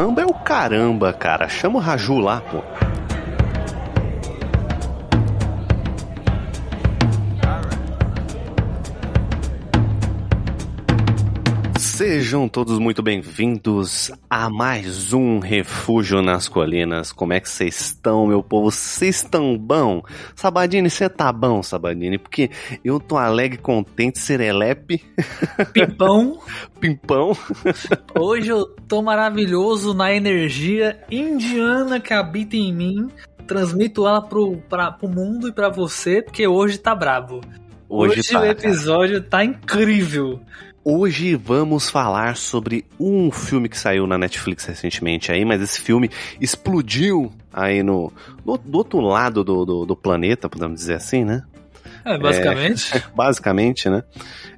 É o caramba, cara. Chama o Raju lá, pô. Sejam todos muito bem-vindos a mais um Refúgio nas Colinas. Como é que vocês estão, meu povo? Vocês estão bom? Sabadini, você tá bom, Sabadini? Porque eu tô alegre, contente, serelepe. Pimpão. Pimpão. Hoje eu tô maravilhoso na energia indiana que habita em mim. Transmito ela pro, pra, pro mundo e pra você, porque hoje tá brabo. Hoje, Hoje tá, o cara. episódio tá incrível. Hoje vamos falar sobre um filme que saiu na Netflix recentemente aí, mas esse filme explodiu aí no, no do outro lado do, do, do planeta, podemos dizer assim, né? É, basicamente. Basicamente, né?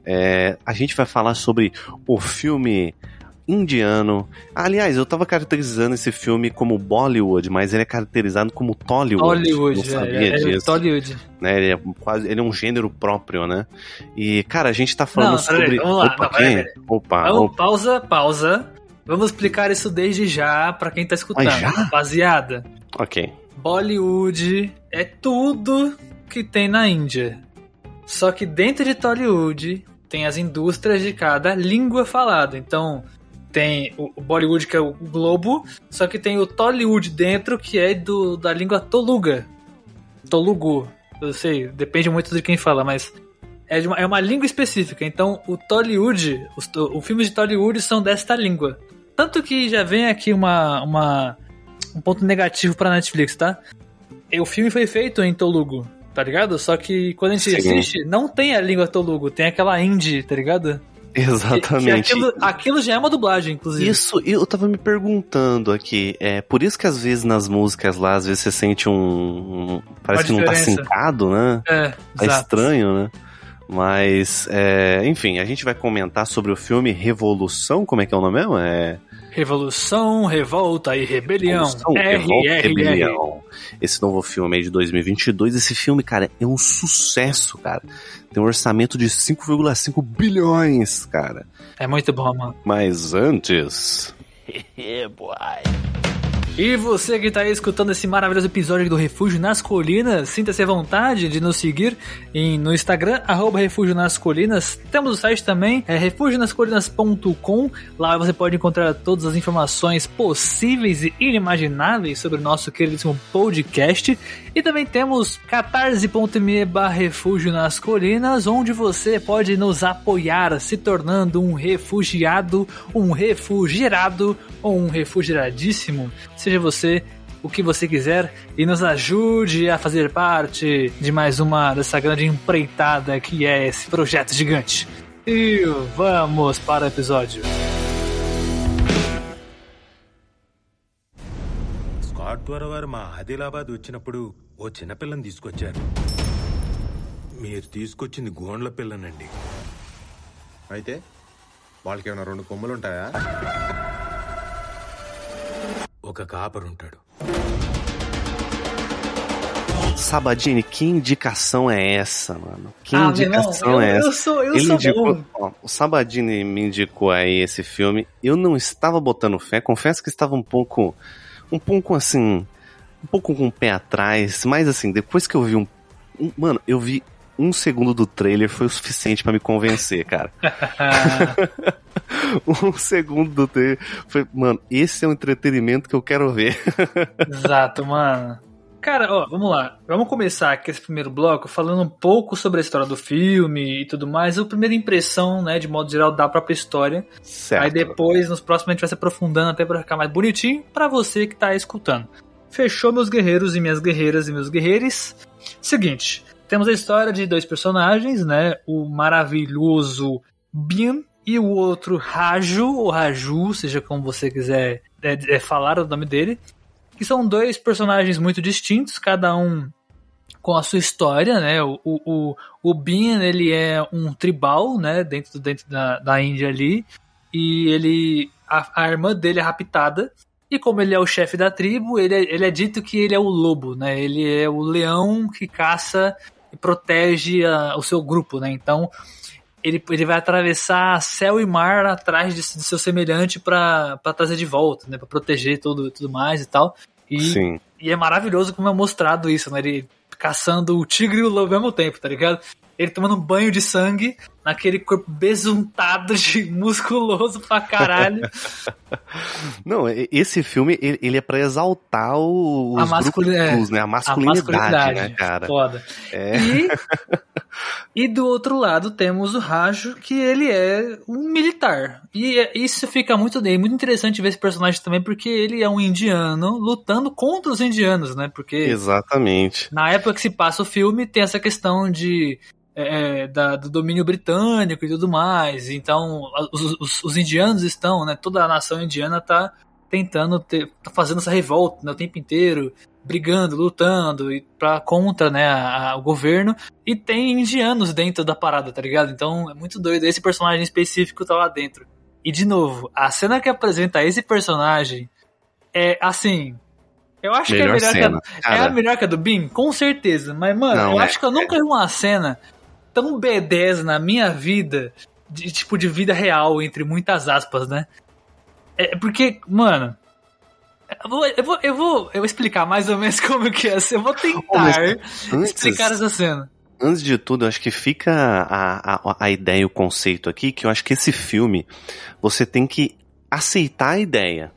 É, a gente vai falar sobre o filme indiano. Aliás, eu tava caracterizando esse filme como Bollywood, mas ele é caracterizado como Tollywood. Hollywood, Não sabia é, é, disso. Tollywood. né? Ele é quase, ele é um gênero próprio, né? E cara, a gente tá falando Não, sobre. vamos lá, Opa, não, quem? Opa, Vamos, opa. pausa, pausa. Vamos explicar isso desde já pra quem tá escutando. Mas já? Rapaziada, Ok. Bollywood é tudo que tem na Índia. Só que dentro de Tollywood tem as indústrias de cada língua falada. Então tem o Bollywood que é o globo, só que tem o Tollywood dentro que é do, da língua Toluga. Tolugu. Eu sei, depende muito de quem fala, mas é, uma, é uma língua específica. Então o Tollywood, os, to- os filmes de Tollywood são desta língua. Tanto que já vem aqui uma, uma um ponto negativo pra Netflix, tá? O filme foi feito em Tolugu, tá ligado? Só que quando a gente Sim. assiste, não tem a língua Tolugu, tem aquela indie, tá ligado? Que- que Exatamente. aquilo, aquilo já é uma dublagem, inclusive. Isso, eu tava me perguntando aqui, é por isso que às vezes nas músicas lá, às vezes você sente um. um- parece que não tá sincado, né? É, Tá exato. estranho, né? Mas, é, enfim, a gente vai comentar sobre o filme Revolução, como é que é o nome mesmo? É. Revolução, revolta e rebelião. Revolução, Revolta e RRR. Rebelião. Esse novo filme aí de 2022. Esse filme, cara, é um sucesso, cara. Tem um orçamento de 5,5 bilhões, cara. É muito bom, mano. Mas antes. E você que está aí escutando esse maravilhoso episódio do Refúgio nas Colinas, sinta-se à vontade de nos seguir em, no Instagram, arroba Refúgio nas Colinas. Temos o site também, é refugionascolinas.com. Lá você pode encontrar todas as informações possíveis e inimagináveis sobre o nosso queridíssimo podcast. E também temos catarse.me barra Refúgio nas Colinas, onde você pode nos apoiar se tornando um refugiado, um refugiado ou um refugiadíssimo. Seja você o que você quiser e nos ajude a fazer parte de mais uma dessa grande empreitada que é esse projeto gigante. E vamos para o episódio. Scott ద్వారా వారు మా ఆదిలాబాద్ వచ్చినప్పుడు ఓ చిన్నపిల్లని తీసుకొచ్చారు మీరు తీసుకొచ్చింది గోండ్ల పిల్లనండి అయితే వాళ్ళకి ఏమైనా రెండు కొమ్ములు ఉంటాయా ఒక కాపరుంటాడు Sabadini, que indicação é essa, mano? Que Ah, meu indicação irmão, é eu- essa? eu sou- eu Ele sou indicou, bom. ó, o Sabadini me indicou aí esse filme. Eu não estava botando fé, confesso que estava um pouco, um pouco assim, um pouco com o pé atrás, mas assim, depois que eu vi um, um- mano, eu vi um segundo do trailer foi o suficiente pra me convencer, cara. um segundo do trailer foi, mano, esse é um entretenimento que eu quero ver. Exato, mano. Cara, ó, vamos lá. Vamos começar aqui esse primeiro bloco falando um pouco sobre a história do filme e tudo mais. A primeira impressão, né, de modo geral, da própria história. certo. Aí depois, nos próximos, a gente vai se aprofundando até pra ficar mais bonitinho pra você que tá escutando. Fechou, meus guerreiros e minhas guerreiras e meus guerreiros? Seguinte, temos a história de dois personagens, né? O maravilhoso Bin e o outro Raju, ou Raju, seja como você quiser é, é, falar o nome dele. Que são dois personagens muito distintos, cada um com a sua história, né? O, o, o, Bin, ele é um tribal, né? Dentro, dentro da, da Índia ali. E ele. A, a irmã dele é raptada. E como ele é o chefe da tribo, ele é, ele é dito que ele é o lobo, né? Ele é o leão que caça e protege a- o seu grupo, né? Então, ele, ele vai atravessar céu e mar atrás de, de seu semelhante pra, pra trazer de volta, né? Pra proteger tudo, tudo mais e tal. E, Sim. e é maravilhoso como é mostrado isso, né? Ele caçando o tigre e o lobo ao mesmo tempo, tá ligado? Ele tomando um banho de sangue naquele corpo besuntado de musculoso pra caralho. Não, esse filme, ele, é pra exaltar o, os A masculi- grupos é, plus, né? A A masculinidade, né, cara? Foda. É. E, e do outro lado temos o Rajo, que ele é um militar. E é- isso fica muito bem, muito interessante ver esse personagem também, porque ele é um indiano lutando contra os indianos, né? Porque Exatamente. na época que se passa o filme, tem essa questão de é, da- do domínio britânico e tudo mais. Então, os, os- os indianos estão, né? Toda a nação indiana tá tentando ter, tá fazendo essa revolta né, o tempo inteiro, brigando, lutando e pra, contra, né, a- a- o governo. E tem indianos dentro da parada, tá ligado? Então é muito doido. Esse personagem específico tá lá dentro. E de novo, a cena que apresenta esse personagem é assim. Eu acho Melhor que é melhor cena. que a, é a melhor que a do Bin? Com certeza. Mas, mano, Não, eu é- acho que eu nunca vi uma cena tão B10 na minha vida, de tipo, de vida real, entre muitas aspas, né? É porque, mano. Eu vou, eu, vou, eu, vou, eu vou explicar mais ou menos como que é. Eu vou tentar Antes, explicar essa cena. antes de tudo, eu acho que fica a, a, a ideia e o conceito aqui, que eu acho que esse filme, você tem que aceitar a ideia.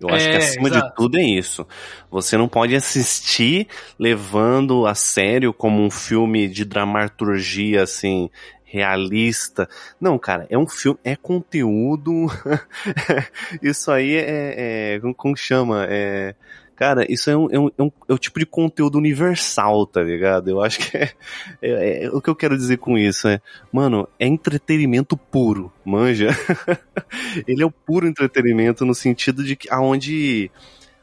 Eu acho É, que acima de exato. tudo é isso. Você não pode assistir levando a sério como um filme de dramaturgia, assim, realista. Não, cara, é um filme, é conteúdo. isso aí é, é. Como chama? É. Cara, isso é um, é, um, é, um, é o tipo de conteúdo universal, tá ligado? Eu acho que é, é- é- O que eu quero dizer com isso é. Mano, é entretenimento puro, manja? Ele é o puro entretenimento no sentido de que aonde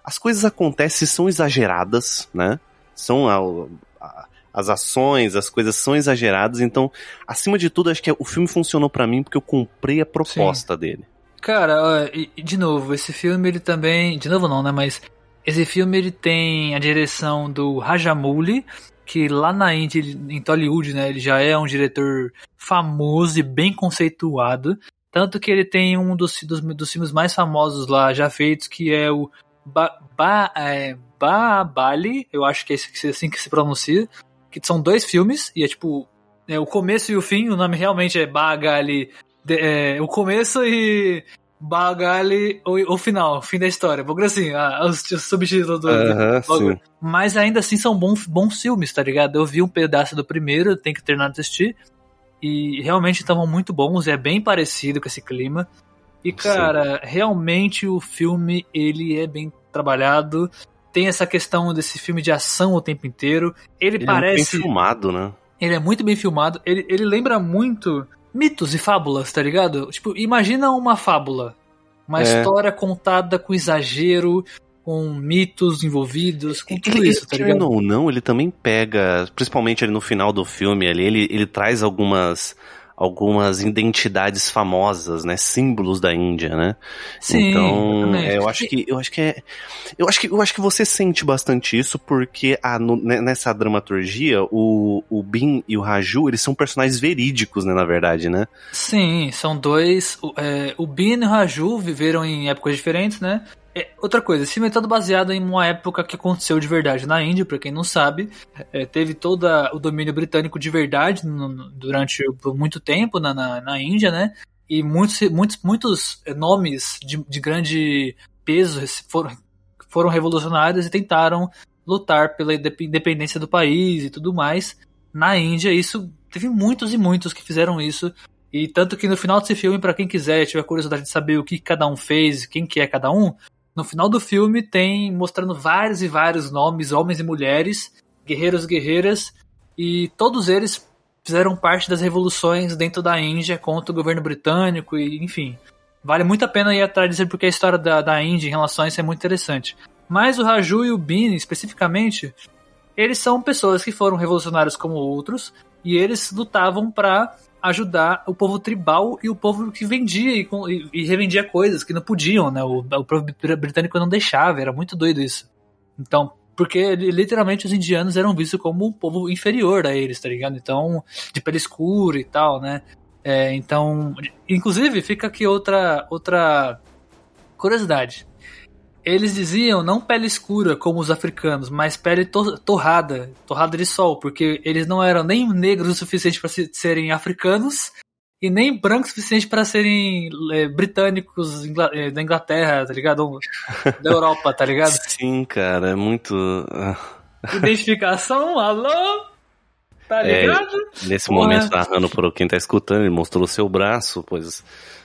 as coisas acontecem são exageradas, né? São a- a- as ações, as coisas são exageradas, então, acima de tudo, acho que o filme funcionou pra mim porque eu comprei a proposta dele. Cara, de novo, esse filme ele também. De novo não, né? Mas esse filme ele tem a direção do Rajamouli, que lá na Índia, em Tollywood, né? Ele já é um diretor famoso e bem conceituado. Tanto que ele tem um dos, dos, dos filmes mais famosos lá já feitos, que é o ba, ba, é, eu acho que é assim que se pronuncia. Que são dois filmes, e é tipo. é, o começo e o fim, o nome realmente é Bagali. é, o começo e Bagali o, o final, o fim da história. Porque assim, a, os, os subtítulos do, bagulho. sim. Mas ainda assim são bons, bons filmes, tá ligado? Eu vi um pedaço do primeiro, tem que terminar de assistir. E realmente estavam muito bons, é bem parecido com esse clima. E, cara, realmente o filme, ele é bem trabalhado. Tem essa questão desse filme de ação o tempo inteiro. Ele, Ele é muito parece... bem filmado, né? Ele é muito bem filmado. Ele, ele lembra muito mitos e fábulas, tá ligado? Tipo, imagina uma fábula. Uma É. história contada com exagero, com mitos envolvidos, com tudo Ele, isso, tá ligado? ou não, ele também pega, principalmente ali no final do filme, ali, ele, ele traz algumas algumas identidades famosas, né, símbolos da Índia, né? Sim, então, é, eu acho que eu acho que é eu acho que eu acho que você sente bastante isso porque a, no- ne- nessa dramaturgia o, o Bin e o Raju, eles são personagens verídicos, né, na verdade, né? Sim, são dois. É, o Bin e o Raju viveram em épocas diferentes, né? É, outra coisa, esse filme é todo baseado em uma época que aconteceu de verdade na Índia, pra quem não sabe. É, teve todo o domínio britânico de verdade no- no- durante muito tempo na, na, na Índia, né? E muitos, muitos, muitos nomes de, de grande peso foram, foram revolucionários e tentaram lutar pela indep- independência do país e tudo mais. Na Índia, isso teve muitos e muitos que fizeram isso. E tanto que no final desse filme, pra quem quiser, tiver curiosidade de saber o que cada um fez, quem que é cada um, no final do filme tem mostrando vários e vários nomes, homens e mulheres, guerreiros e guerreiras, e todos eles fizeram parte das revoluções dentro da Índia contra o governo britânico e enfim. Vale muito a pena ir atrás disso porque a história da, da Índia em relação a isso é muito interessante. Mas o Raju e o Bin, especificamente, eles são pessoas que foram revolucionários como outros e eles lutavam pra ajudar o povo tribal e o povo que vendia e, e- e revendia coisas que não podiam, né? O, o povo br- britânico não deixava, era muito doido isso. Então, porque li- literalmente os indianos eram vistos como um povo inferior a eles, tá ligado? Então, de pele escura e tal, né? É, então, inclusive, fica aqui outra, outra curiosidade. Eles diziam não pele escura como os africanos, mas pele to torrada, torrada de sol, porque eles não eram nem negros o suficiente para serem africanos e nem brancos o suficiente para serem é, britânicos Ingl é, da Inglaterra, tá ligado? Da Europa, tá ligado? Sim, cara, é muito. ah, Identificação, alô? Tá ligado? Nesse Porra. momento, narrando por quem tá escutando, ele mostrou o seu braço, pois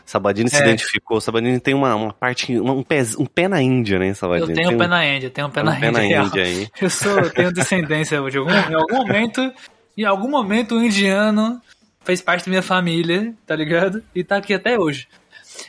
Sabadini se É. identificou. Sabadini tem uma, uma parte, um, pé, um pé na Índia, né, Sabadini? Eu tenho tem um pé na Índia, tenho um pé um na pé na Índia. Índia aí. Eu sou, eu tenho descendência de algum, em algum momento, em algum momento o indiano fez parte da minha família, tá ligado? E tá aqui até hoje.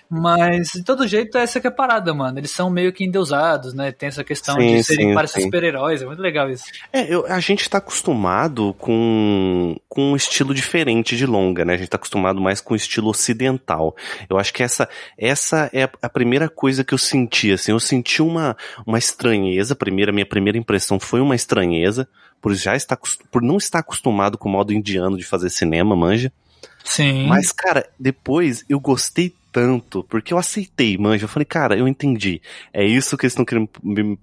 Mas, de todo jeito, essa que é a parada, mano. Eles são meio que endeusados, né? Tem essa questão Sim, de serem sim. super-heróis. É muito legal isso. É, eu- a gente tá acostumado com, com um estilo diferente de longa, né? A gente tá acostumado mais com o estilo ocidental. Eu acho que essa, essa é a- primeira coisa que eu senti, assim. Eu senti uma, uma estranheza. Primeiro, a minha primeira impressão foi uma estranheza, por já estar, por não estar acostumado com o modo indiano de fazer cinema, manja. Sim. Mas, cara, depois eu gostei tanto, porque eu aceitei, manja. Eu falei, cara, eu entendi. É isso que eles estão querendo me, me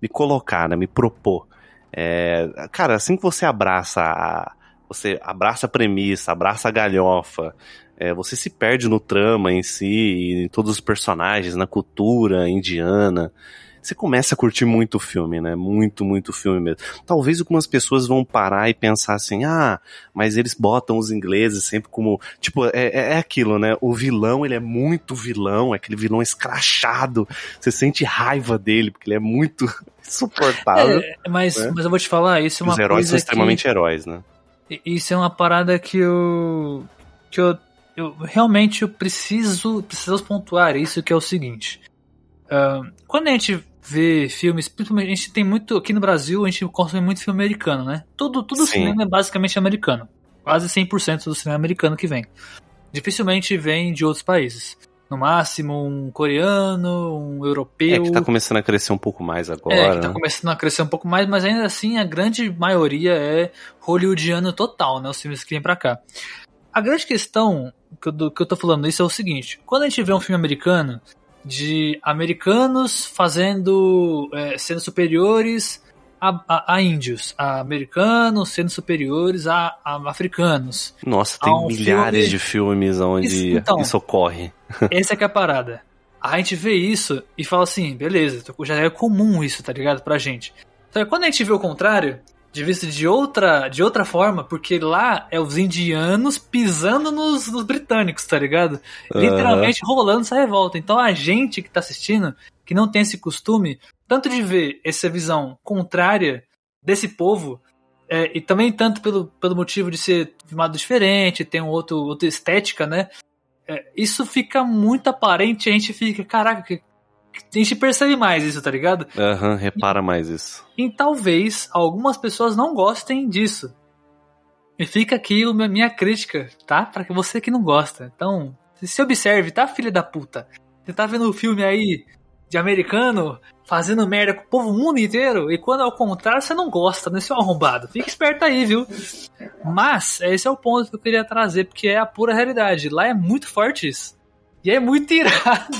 me colocar, né? Me propor. É, cara, assim que você abraça a, você abraça a premissa, abraça a galhofa, é, você se perde no trama em si, em todos os personagens, na cultura indiana. Você começa a curtir muito o filme, né? Muito, muito filme mesmo. Talvez algumas pessoas vão parar e pensar assim, ah, mas eles botam os ingleses sempre como. Tipo, é, é é aquilo, né? O vilão, ele é muito vilão, é aquele vilão escrachado. Você sente raiva dele, porque ele é muito insuportável. É, mas, né? mas eu vou te falar, isso é uma os heróis são que... extremamente heróis, né? Isso é uma parada que eu. que eu, eu realmente eu preciso, precisamos pontuar isso que é o seguinte. Ah, quando a gente vê filmes, principalmente a gente tem muito. Aqui no Brasil, a gente consome muito filme americano, né? Tudo, tudo Sim. cinema é basicamente americano. Quase 100% do cinema americano que vem. Dificilmente vem de outros países. No máximo, um coreano, um europeu. É que tá começando a crescer um pouco mais agora. É, que tá né? começando a crescer um pouco mais, mas ainda assim a grande maioria é hollywoodiano total, né? Os filmes que vêm pra cá. A grande questão que eu, do- que eu tô falando isso é o seguinte: quando a gente vê um filme americano de americanos fazendo. é, sendo superiores a, a- a índios, a americanos sendo superiores a, a africanos. Nossa, tem um milhares filme- de filmes onde Isso, isso, então. ocorre. Essa é que é a parada. A gente vê isso e fala assim, beleza, já é comum isso, tá ligado? Pra gente. Só que quando a gente vê o contrário, de vista de outra, de outra forma, porque lá é os indianos pisando nos, nos britânicos, tá ligado? Literalmente rolando essa revolta. Então a gente que tá assistindo, que não tem esse costume, tanto de ver essa visão contrária desse povo, é, e também tanto pelo, pelo motivo de ser filmado diferente, ter um outro, outra estética, né? É, isso fica muito aparente, a gente fica, caraca, que- a gente percebe mais isso, tá ligado? Aham, repara mais isso. E talvez algumas pessoas não gostem disso. E fica aqui a minha- crítica, tá? Pra que você que não gosta. Então, se observe, tá, filha da puta? Você tá vendo o filme aí de americano fazendo merda com o povo mundo inteiro e quando é o contrário você não gosta, né, seu arrombado? Fica esperto aí, viu? Mas, esse é o ponto que eu queria trazer, porque é a pura realidade. Lá é muito forte isso. E é muito irado.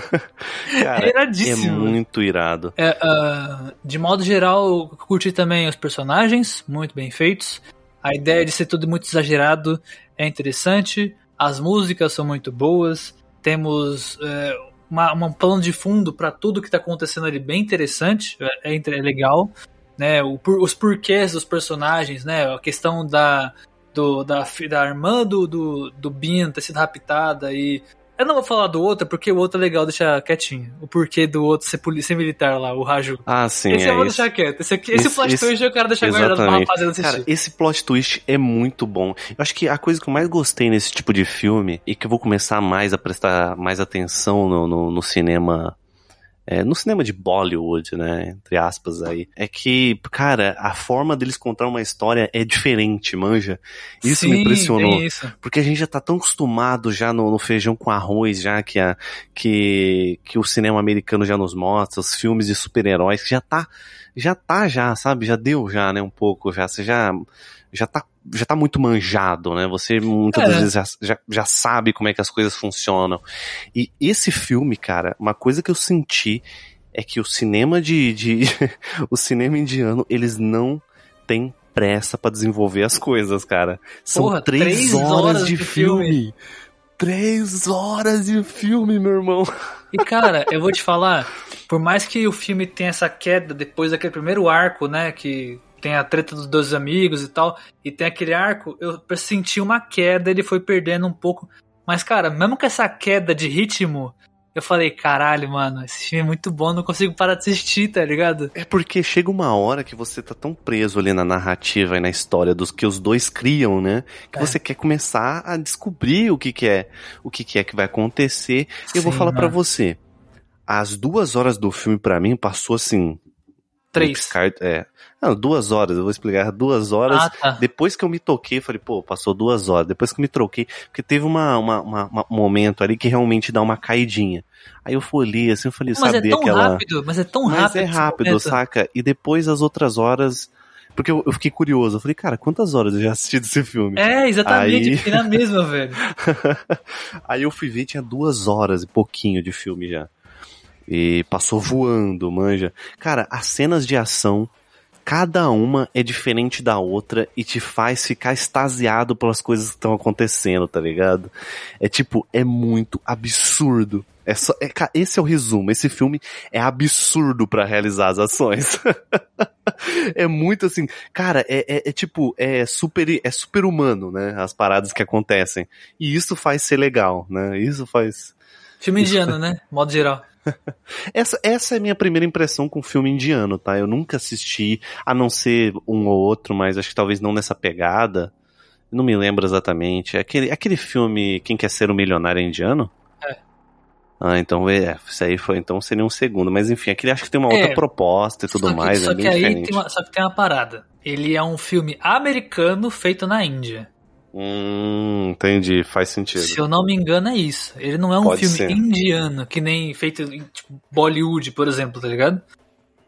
Cara, é iradíssimo. É muito irado. É, ah, de modo geral, curti também os personagens, muito bem feitos. A ideia de ser tudo muito exagerado é interessante. As músicas são muito boas. Temos é, uma, um plano de fundo para tudo que está acontecendo ali bem interessante. É, é é legal. Né? O os porquês dos personagens, né? A questão da, do, da, da irmã do, do, do Bean ter sido raptada e eu não vou falar do outro, porque o outro é legal deixar quietinho. O porquê do outro ser, polícia militar lá, o Raju. Ah, sim, esse é eu vou isso. deixar quieto. Esse, aqui, esse Esse- plot esse- twist eu quero deixar guardado pra rapaziada assistir. Cara, esse plot twist é muito bom. Eu acho que a coisa que eu mais gostei nesse tipo de filme, e que eu vou começar mais a prestar mais atenção no, no, no cinema. É, no cinema de Bollywood, né? Entre aspas aí. É que, cara, a forma deles contar uma história é diferente, manja. Isso me Sim, impressionou. tem isso. Porque a gente já tá tão acostumado já no, no feijão com arroz, já que, a, que, que o cinema americano já nos mostra, os filmes de super-heróis, que já tá, já tá já, sabe? Já deu já, né, um pouco, já, você já, já tá já tá muito manjado, né? Você muitas É. das vezes já, já, já sabe como é que as coisas funcionam. E esse filme, cara, uma coisa que eu senti é que o cinema de, de o cinema indiano, eles não têm pressa pra desenvolver as coisas, cara. São Porra, três, três horas, horas de de filme. filme. Três horas de filme, meu irmão. E cara, eu vou te falar, por mais que o filme tenha essa queda depois daquele primeiro arco, né, que tem a treta dos dois amigos e tal, e tem aquele arco, eu senti uma queda, ele foi perdendo um pouco. Mas cara, mesmo com essa queda de ritmo, eu falei, caralho, mano, esse filme é muito bom, não consigo parar de assistir, tá ligado? É porque chega uma hora que você tá tão preso ali na narrativa e na história dos que os dois criam, né? Que É. você quer começar a descobrir o que, que é, o que, que é que vai acontecer. E eu vou Sim, falar pra mano. você. As duas horas do filme, pra mim, passou assim. Três. Piscar- É. Não, duas horas, eu vou explicar. Duas horas. Ah, tá. Depois que eu me toquei, falei, pô, passou duas horas. Depois que eu me troquei, porque teve uma, uma, uma- uma- um momento ali que realmente dá uma caidinha. Aí eu fui ali, assim, eu falei, Mas é sabia tão aquela. rápido, mas é tão Mas rápido. é esse rápido, saca? E depois as outras horas. Porque eu, eu fiquei curioso. Eu falei, cara, quantas horas eu já assisti desse filme? É, exatamente, Aí- fiquei na mesma, velho. Aí eu fui ver, tinha duas horas e pouquinho de filme já. E passou voando, manja. Cara, as cenas de ação, cada uma é diferente da outra e te faz ficar extasiado pelas coisas que estão acontecendo, tá ligado? É tipo, é muito absurdo. É só, é, esse é o resumo. Esse filme é absurdo pra realizar as ações. é muito assim, cara, é, é- é tipo, é super, é super humano, né? As paradas que acontecem. E isso faz ser legal, né? Isso faz. Filme indiano, né? Modo geral. Essa, essa é a minha primeira impressão com filme indiano, tá? Eu nunca assisti, a não ser um ou outro, mas acho que talvez não nessa pegada. Não me lembro exatamente. É Aquele, aquele filme Quem Quer Ser o Milionário Indiano? É. Ah, então é, isso aí foi, então seria um segundo. Mas enfim, aquele acho que tem uma É. outra proposta e tudo que, mais, só é que aí diferente. tem uma, só que tem uma parada. Ele é um filme americano feito na Índia. Hum, entendi, faz sentido. Se eu não me engano, é isso. Ele não é um Pode filme ser. indiano, que nem feito em tipo, Bollywood, por exemplo, tá ligado?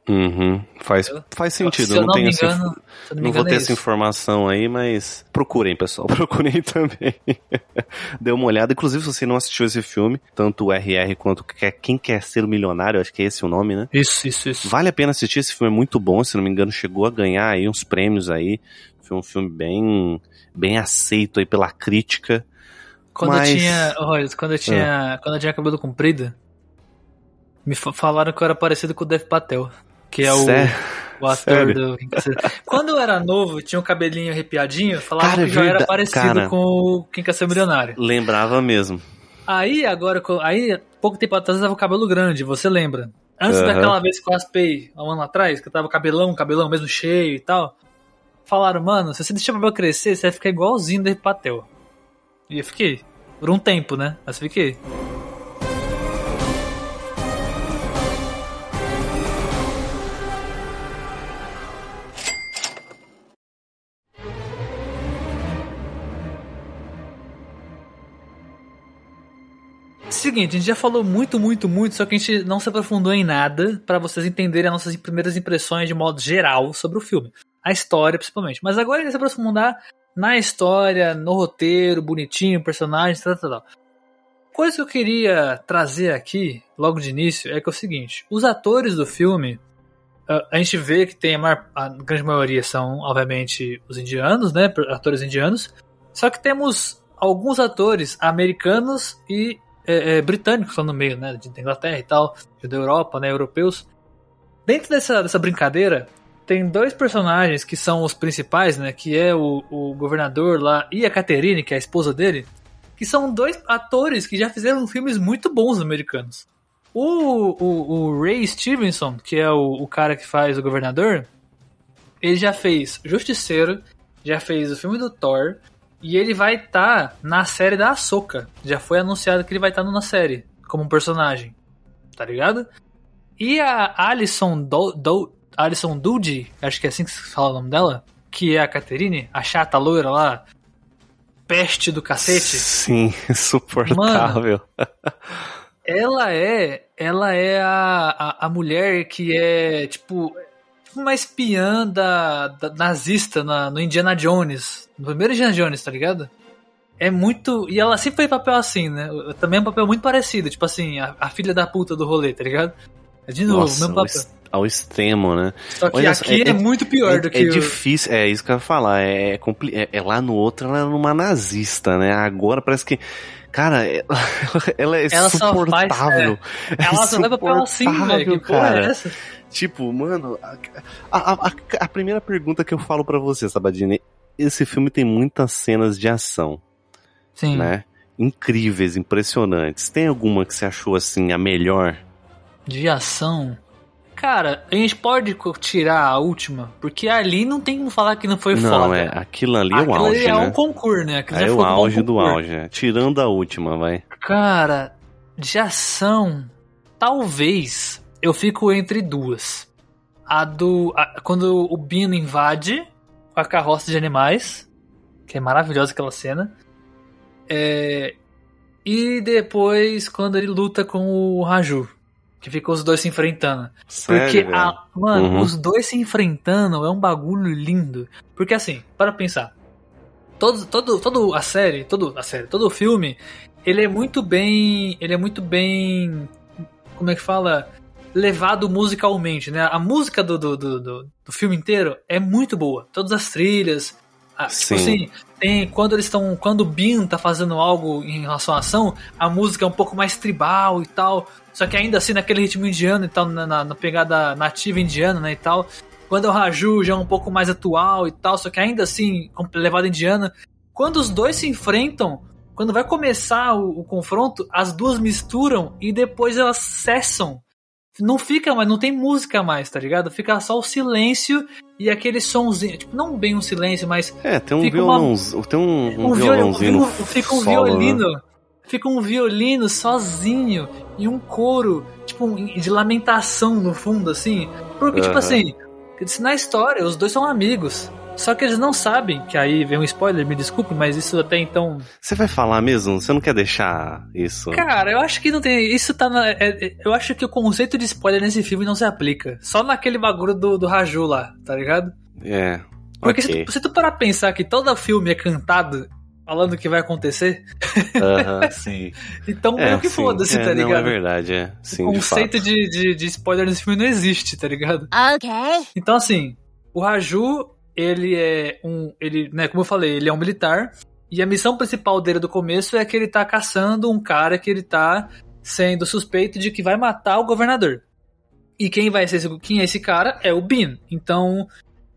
Uhum, faz, faz sentido. Se eu não, tenho me essa engano, eu não Não vou ter é essa informação aí, mas procurem, pessoal. Procurem também. Dê uma olhada. Inclusive, se você não assistiu esse filme, tanto o RR quanto Quem Quer Ser o Milionário, acho que é esse o nome, né? Isso, isso, isso. Vale a pena assistir, esse filme é muito bom, se não me engano, chegou a ganhar aí uns prêmios aí. Foi um filme bem, bem aceito aí pela crítica. Quando Mas- eu tinha. Olha, quando eu tinha. Quando eu tinha cabelo comprido, me fa- falaram que eu era parecido com o Dev Patel. Que é o, Sé- o ator sério? do. Quando eu era novo, tinha um cabelinho arrepiadinho, falavam Cara, é que já era parecido cara. com o Quem Quer Ser Milionário. Lembrava mesmo. Aí, agora, aí, pouco tempo atrás eu tava com o cabelo grande, você lembra? Antes Aham. daquela vez que eu raspei, há um ano atrás, que eu tava cabelão, cabelão mesmo cheio e tal. Falaram, mano, se você deixar o cabelo crescer, você vai ficar igualzinho do Patel. E eu fiquei. Por um tempo, né? Mas fiquei. Seguinte, a gente já falou muito, muito, muito, só que a gente não se aprofundou em nada pra vocês entenderem as nossas primeiras impressões de modo geral sobre o filme. A história, principalmente. Mas agora vai se aprofundar na história, no roteiro, bonitinho, personagens, tal, tal, tal. Coisa que eu queria trazer aqui, logo de início, é que é o seguinte: os atores do filme, a- gente vê que tem a, maior- a grande maioria são, obviamente, os indianos, né? Atores indianos. Só que temos alguns atores americanos e é, é, britânicos estão no meio, né? Da Inglaterra e tal, da Europa, né? Europeus. Dentro dessa, dessa brincadeira, tem dois personagens que são os principais, né? Que é o, o governador lá e a Catherine, que é a esposa dele. Que são dois atores que já fizeram filmes muito bons americanos. O, o, o Ray Stevenson, que é o, o cara que faz o governador, ele já fez Justiceiro, já fez o filme do Thor, e ele vai estar na série da Ahsoka. Já foi anunciado que ele vai estar na série, como um personagem. Tá ligado? E a Alison Do, Do, Alison Dudley, acho que é assim que se fala o nome dela, que é a Catherine, a chata loira lá, peste do cacete. Sim, insuportável. Ela é, ela é a, a, a mulher que é, tipo, tipo uma espiã da, da nazista na- no Indiana Jones. No primeiro Indiana Jones, tá ligado? É muito. E ela sempre fez papel assim, né? Também é um papel muito parecido, tipo assim, a, a filha da puta do rolê, tá ligado? É de novo, Nossa, mesmo ao, papel. Ao extremo, né? Só que olha aqui é- é, muito pior é, do que é o. difícil, é isso que eu ia falar. É, compli- é, é lá no outro, ela era uma nazista, né? Agora parece que. Cara, ela, ela é Ela só faz, insuportável. É Ela só vai papel assim, velho. Que porra cara. é essa? Tipo, mano, a, a, a- a primeira pergunta que eu falo pra você, Sabadini, esse filme tem muitas cenas de ação, Sim. né? Incríveis, impressionantes. Tem alguma que você achou assim a melhor? De ação. Cara, a gente pode tirar a última, porque ali não tem como falar que não foi Não, foda. é, aquilo ali é o auge, ali é né? um concurso, né? Aquilo é o auge do auge, né? Tirando a última, vai. Cara, de ação, talvez eu fico entre duas. A do. a- quando o Bino invade com a carroça de animais, que é maravilhosa aquela cena. É, e depois quando ele luta com o Raju, que ficam os dois se enfrentando. Porque, Sério, velho? a, mano, Uhum. os dois se enfrentando é um bagulho lindo. Porque assim, para pensar, todo, todo, todo a série, todo a série, todo o filme, ele é muito bem, ele é muito bem, como é que fala, levado musicalmente, né? A música do, do, do, do, do filme inteiro é muito boa. Todas as trilhas, a- Sim. tipo assim, tem quando eles estão, quando o Bin tá fazendo algo em relação à ação, a música é um pouco mais tribal e tal. Só que ainda assim naquele ritmo indiano e tal, na, na, na pegada nativa indiana, né, e tal. Quando é o Raju já é um pouco mais atual e tal, só que ainda assim com levada indiana. Quando os dois se enfrentam, quando vai começar o, o confronto, as duas misturam e depois elas cessam. Não fica mais, não tem música mais, tá ligado? Fica só o silêncio e aquele sonzinho, tipo, não bem um silêncio, mas É, tem um violãozinho, tem um, um um violino, violãozinho no fica um solo, né? violino, fica um violino sozinho e um coro, tipo, de lamentação no fundo, assim. Porque, tipo Aham. assim, na história, os dois são amigos. Só que eles não sabem, que aí vem um spoiler, me desculpe, mas isso até então. Você vai falar mesmo? Você não quer deixar isso? Cara, eu acho que não tem. Isso tá na. é- é- eu acho que o conceito de spoiler nesse filme não se aplica. Só naquele bagulho do, do Raju lá, tá ligado? É. Porque ok. se, tu- se tu parar pra pensar que todo filme é cantado falando o que vai acontecer, Aham, sim. então É, meio que foda-se, É, tá Não, é ligado? verdade, é. Sim, o de conceito fato. de, de, de spoiler nesse filme não existe, tá ligado? Okay. Então, assim, o Raju, ele é um. Ele, né, como eu falei, ele é um militar. E a missão principal dele do começo é que ele tá caçando um cara que ele tá sendo suspeito de que vai matar o governador. E quem vai ser esse, quem é esse cara é o Bin. Então,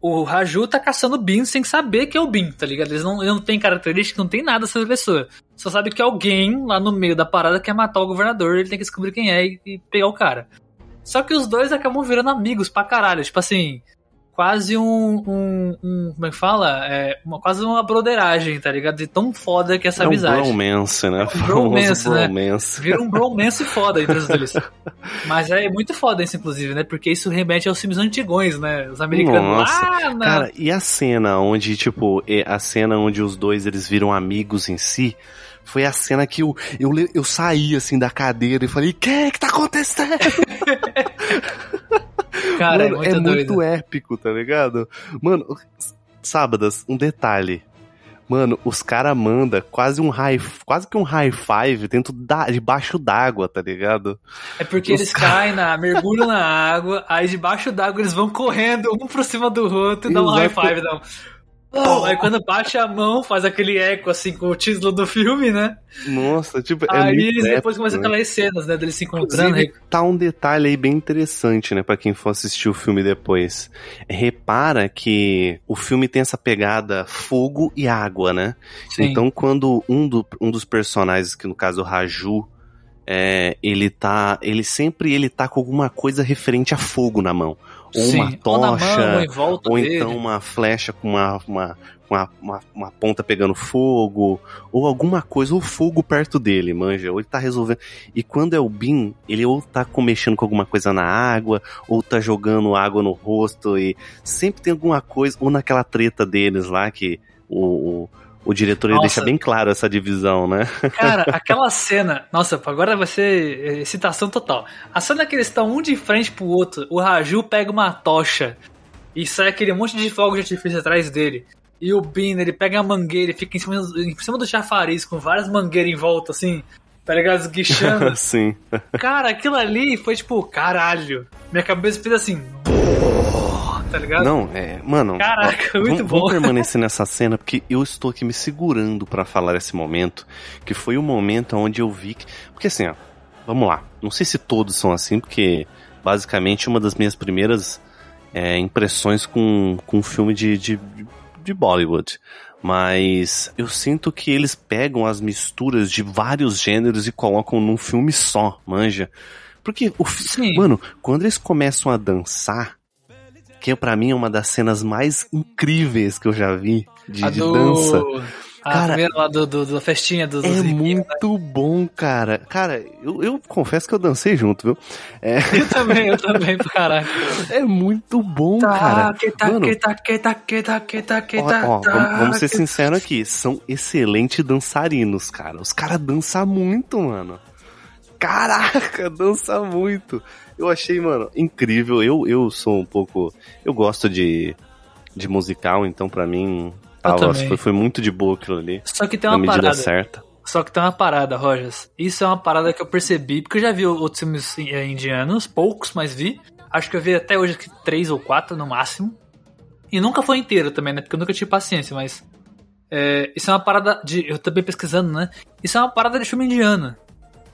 o Raju tá caçando o Bin sem saber que é o Bin, tá ligado? Eles não, ele não tem característica, não tem nada dessa pessoa. Só sabe que alguém lá no meio da parada quer matar o governador, ele tem que descobrir quem é e, e pegar o cara. Só que os dois acabam virando amigos pra caralho. Tipo assim, quase um. um, um- como é que fala? É, uma, quase uma broderagem, tá ligado? De tão foda que é essa é um amizade. bromance, né? É um bromance, né? bromance. Vira um bromance foda entre os dois. Mas é muito foda isso, inclusive, né? Porque isso remete aos filmes antigões, né? Os americanos Nossa, lá na. Cara, e a cena onde, tipo, a cena onde os dois eles viram amigos em si, foi a cena que eu, eu, eu saí assim da cadeira e falei, que que tá acontecendo? cara, Mano, é muito doido. muito épico, tá ligado? Mano, sábadas, um detalhe. Mano, os caras mandam quase um high, quase que um high five dentro da, debaixo d'água, tá ligado? É porque Os eles caem na. mergulham na água, aí debaixo d'água eles vão correndo um por cima do outro e dá um high five. Um... Pô, aí quando bate a mão, faz aquele eco assim com o título do filme, né? Nossa, tipo, é aí muito eles depois começam né? aquelas cenas, né? Deles se encontrando. Inclusive, tá um detalhe aí bem interessante, né, Pra quem for assistir o filme depois. Repara que o filme tem essa pegada fogo e água, né? Sim. Então, quando um, do- um dos personagens, que no caso é o Raju, é, ele tá, ele sempre ele tá com alguma coisa referente a fogo na mão. Ou Sim, uma na mão, tocha, ou dele. então uma flecha com uma, uma, uma, uma, uma ponta pegando fogo, ou alguma coisa, ou fogo perto dele, manja, ou ele tá resolvendo. E quando é o Bin, ele ou tá mexendo com alguma coisa na água, ou tá jogando água no rosto, e sempre tem alguma coisa, ou naquela treta deles lá que o, o, o diretor Nossa. deixa bem claro essa divisão, né? Cara, aquela cena. Nossa, agora vai ser eh, excitação total. A cena que eles estão um de frente pro outro, o Raju pega uma tocha e sai aquele monte de fogo de artifício atrás dele. E o Bean, ele pega a mangueira e fica em cima, em cima do chafariz com várias mangueiras em volta, assim, tá ligado? Esguichando. Sim. Cara, aquilo ali foi tipo, caralho. Minha cabeça fez assim. Tá ligado? Não, é. Mano. Caraca, ó, muito vamos, bom. Vamos permanecer nessa cena, porque eu estou aqui me segurando pra falar esse momento. Que foi o momento onde eu vi que. Porque assim, ó. Vamos lá. Não sei se todos são assim, porque basicamente uma das minhas primeiras é, impressões com, com um filme de, de, de Bollywood. Mas eu sinto que eles pegam as misturas de vários gêneros e colocam num filme só, manja. Porque, o, Sim. mano, quando eles começam a dançar, que pra mim é uma das cenas mais incríveis que eu já vi de, A de do... dança. A Cara, primeira lá do, do- da festinha dos, É dos riquinhos. muito bom, cara. Cara, eu, eu confesso que eu dancei junto, viu? É, Eu também, eu também, pro caralho. é muito bom, Tá, cara. que tá, Mano, que tá, que tá, que tá, que tá, que Ó, tá, ó, tá, vamos, vamos ser sinceros aqui, são excelentes dançarinos, cara. Os caras dançam muito, mano. Caraca, dança muito. Eu achei, mano, incrível. Eu, eu sou um pouco. Eu gosto de, de musical, então pra mim tava, foi, foi muito de boa aquilo ali. Só que tem na uma medida parada. certa. Só que tem uma parada, Rojas. Isso é uma parada que eu percebi, porque eu já vi outros filmes eh, indianos, poucos, mas vi. Acho que eu vi até hoje três ou quatro no máximo. E nunca foi inteiro também, né? Porque eu nunca tive paciência, mas. é, isso é uma parada de. Eu também pesquisando, né? Isso é uma parada de filme indiano.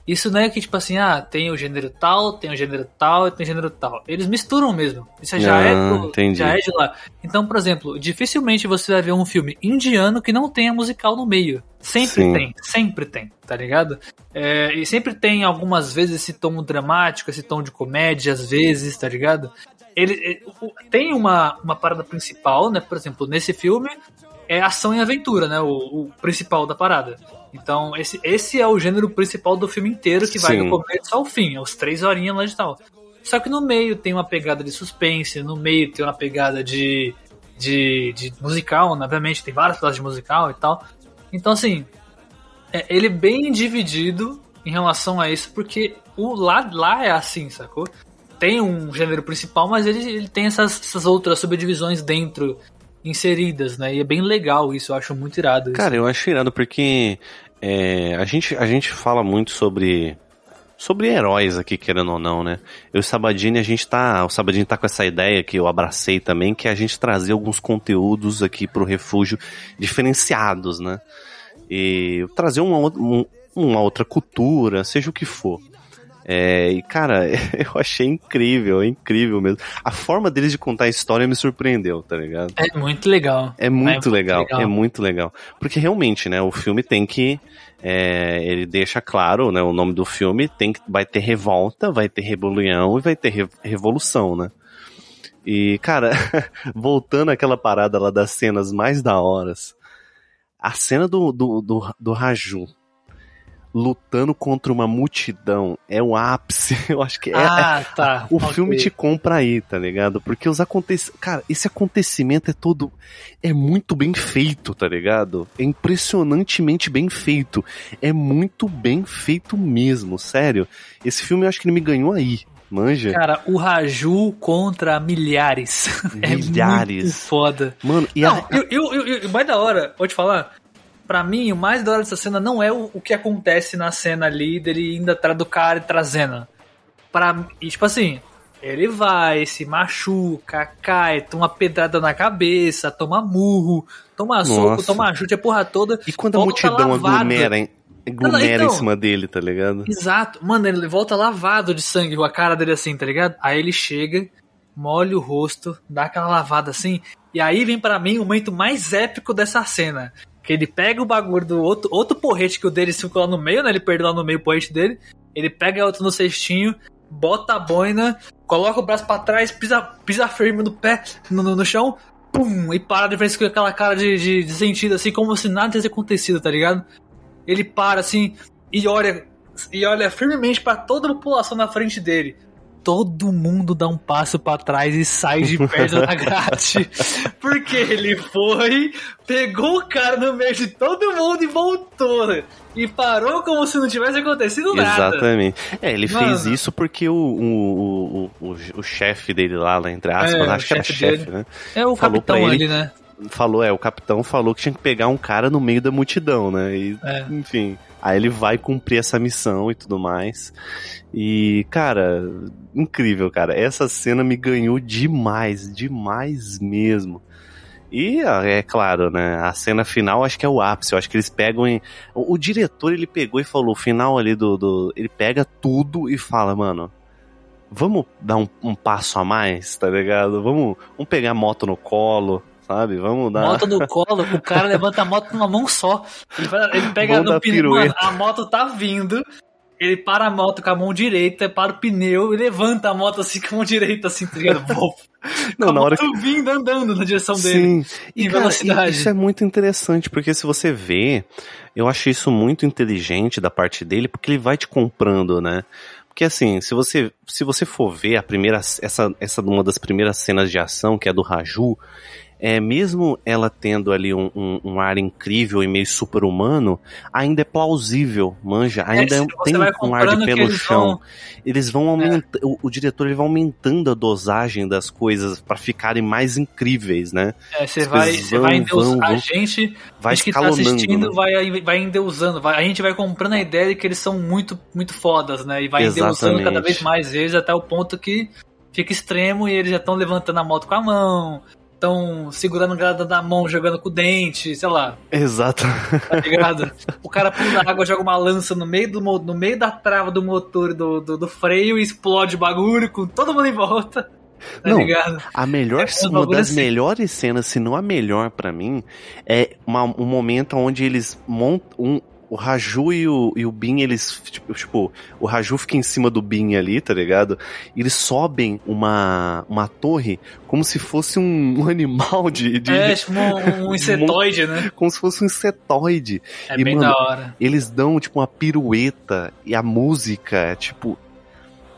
Isso não é que, tipo assim, ah, tem o gênero tal, tem o gênero tal e tem o gênero tal. Eles misturam mesmo. Isso já, é, Ah, do- já é de lá. Então, por exemplo, dificilmente você vai ver um filme indiano que não tenha musical no meio. Sempre Sim. tem, sempre tem, tá ligado? É, e sempre tem algumas vezes esse tom dramático, esse tom de comédia, às vezes, tá ligado? Ele, ele- o- tem uma, uma parada principal, né? Por exemplo, nesse filme é ação e aventura, né? O, o principal da parada. Então, esse, esse é o gênero principal do filme inteiro, que vai Sim. do começo ao fim, aos três horinhas lá de tal. Só que no meio tem uma pegada de suspense, no meio tem uma pegada de, de, de musical, obviamente, tem várias pedaços de musical e tal. Então, assim, é, ele é bem dividido em relação a isso, porque o lá, lá é assim, sacou? Tem um gênero principal, mas ele, ele tem essas, essas outras subdivisões dentro, inseridas, né? E é bem legal isso, eu acho muito irado. isso. Cara, eu acho irado porque é, a, gente, a gente fala muito sobre sobre heróis aqui, querendo ou não, né? Eu e o Sabadini, a gente tá. O Sabadini tá com essa ideia que eu abracei também, que é a gente trazer alguns conteúdos aqui pro refúgio diferenciados, né? E trazer uma, um- uma outra cultura, seja o que for. É, e cara, eu achei incrível, é incrível mesmo. A forma deles de contar a história me surpreendeu, tá ligado? É muito legal. É muito, muito legal, legal. é muito legal. Porque realmente, né, o filme tem que. é, ele deixa claro, né, o nome do filme tem que, vai ter revolta, vai ter rebelião e vai ter re- revolução, né? E, cara, voltando àquela parada lá das cenas mais da horas, a cena do, do, do, do Raju lutando contra uma multidão é o ápice, eu acho que é, Ah, tá. o ok. filme te compra aí, tá ligado? Porque os acontecimentos. Cara, esse acontecimento é todo. É muito bem feito, tá ligado? É impressionantemente bem feito. É muito bem feito mesmo, sério. Esse filme eu acho que ele me ganhou aí, manja? Cara, o Raju contra milhares. É Milhares. muito foda. Mano, e Não, a. eu, eu, eu, eu- mais da hora, te falar. Pra mim, o mais da hora dessa cena não é o, o que acontece na cena ali dele indo atrás do cara e trazendo. Pra, e tipo assim, ele vai, se machuca, cai, toma pedrada na cabeça, toma murro, toma soco, Nossa. toma chute, a porra toda. E quando a multidão lavado. aglomera, em- aglomera então- em cima dele, tá ligado? Exato. Mano, ele volta lavado de sangue, com a cara dele assim, tá ligado? Aí ele chega, molha o rosto, dá aquela lavada assim, e aí vem pra mim o momento mais épico dessa cena. Que ele pega o bagulho do outro, outro porrete que o dele ficou lá no meio, né? Ele perdeu lá no meio o porrete dele. Ele pega outro no cestinho, bota a boina, coloca o braço pra trás, pisa, pisa firme no pé, no, no, no chão, pum, e para de frente com aquela cara de, de, de sentido, assim, como se nada tivesse acontecido, tá ligado? Ele para assim e olha e olha firmemente pra toda a população na frente dele. Todo mundo dá um passo pra trás e sai de perto da grade. Porque ele foi, pegou o cara no meio de todo mundo e voltou. né? E parou como se não tivesse acontecido nada. Exatamente. É, ele Mano. fez isso porque o, o, o, o, o chefe dele lá, lá, entre aspas, É, acho que era chefe dele. né? É o Falou capitão ele- ali, né? Falou, é, o capitão falou que tinha que pegar um cara no meio da multidão, né? E, É. enfim. Aí ele vai cumprir essa missão e tudo mais. E, cara, incrível, cara. Essa cena me ganhou demais, demais mesmo. E ah, é claro, né? A cena final acho que é o ápice. Eu acho que eles pegam em. O, o diretor ele pegou e falou: o final ali do, do. Ele pega tudo e fala, mano. Vamos dar um, um passo a mais, tá ligado? Vamos, vamos pegar a moto no colo, sabe? Vamos dar. Moto no colo, o cara levanta a moto numa mão só. Ele, ele pega Vamos no pneu. Mano, a moto tá vindo. Ele para a moto com a mão direita, para o pneu e levanta a moto assim com a mão direita, assim, tá ligado? Não, a na hora que. vindo andando na direção dele. Sim, e em cara, velocidade. isso é muito interessante, porque se você vê, eu acho isso muito inteligente da parte dele, porque ele vai te comprando, né? Porque assim, se você, se você for ver a primeira, essa, essa uma das primeiras cenas de ação, que é do Raju, é, mesmo ela tendo ali um, um, um ar incrível e meio super-humano, ainda é plausível, manja, ainda É, é- você tem um ar de pé no eles chão. vão- Eles vão aumentando, o, o diretor ele vai aumentando a dosagem das coisas pra ficarem mais incríveis, né? É, você vai, vai vão, endeus... vão, A gente, Vai que tá assistindo né? vai, vai endeusando. Vai, a gente vai comprando a ideia de que eles são muito, muito fodas, né? E vai endeusando cada vez mais eles até o ponto que fica extremo e eles já estão levantando a moto com a mão, estão segurando grada da mão, jogando com o dente, sei lá, Exato. tá ligado? o cara pula na água, joga uma lança no meio, do, no meio da trava do motor do, do, do freio e explode o bagulho com todo mundo em volta. Tá Não, ligado? A melhor, É um uma das assim. melhores cenas, se não a melhor pra mim, é uma- um momento onde eles montam um, o Raju e o, e o Bin, eles, tipo, tipo, o Raju fica em cima do Bin ali, tá ligado? E eles sobem uma, uma torre como se fosse um, um animal de, de- É, tipo um, um insetoide, né? como se fosse um insetoide. É E, bem mano, da hora. Eles dão, tipo, uma pirueta e a música é, tipo...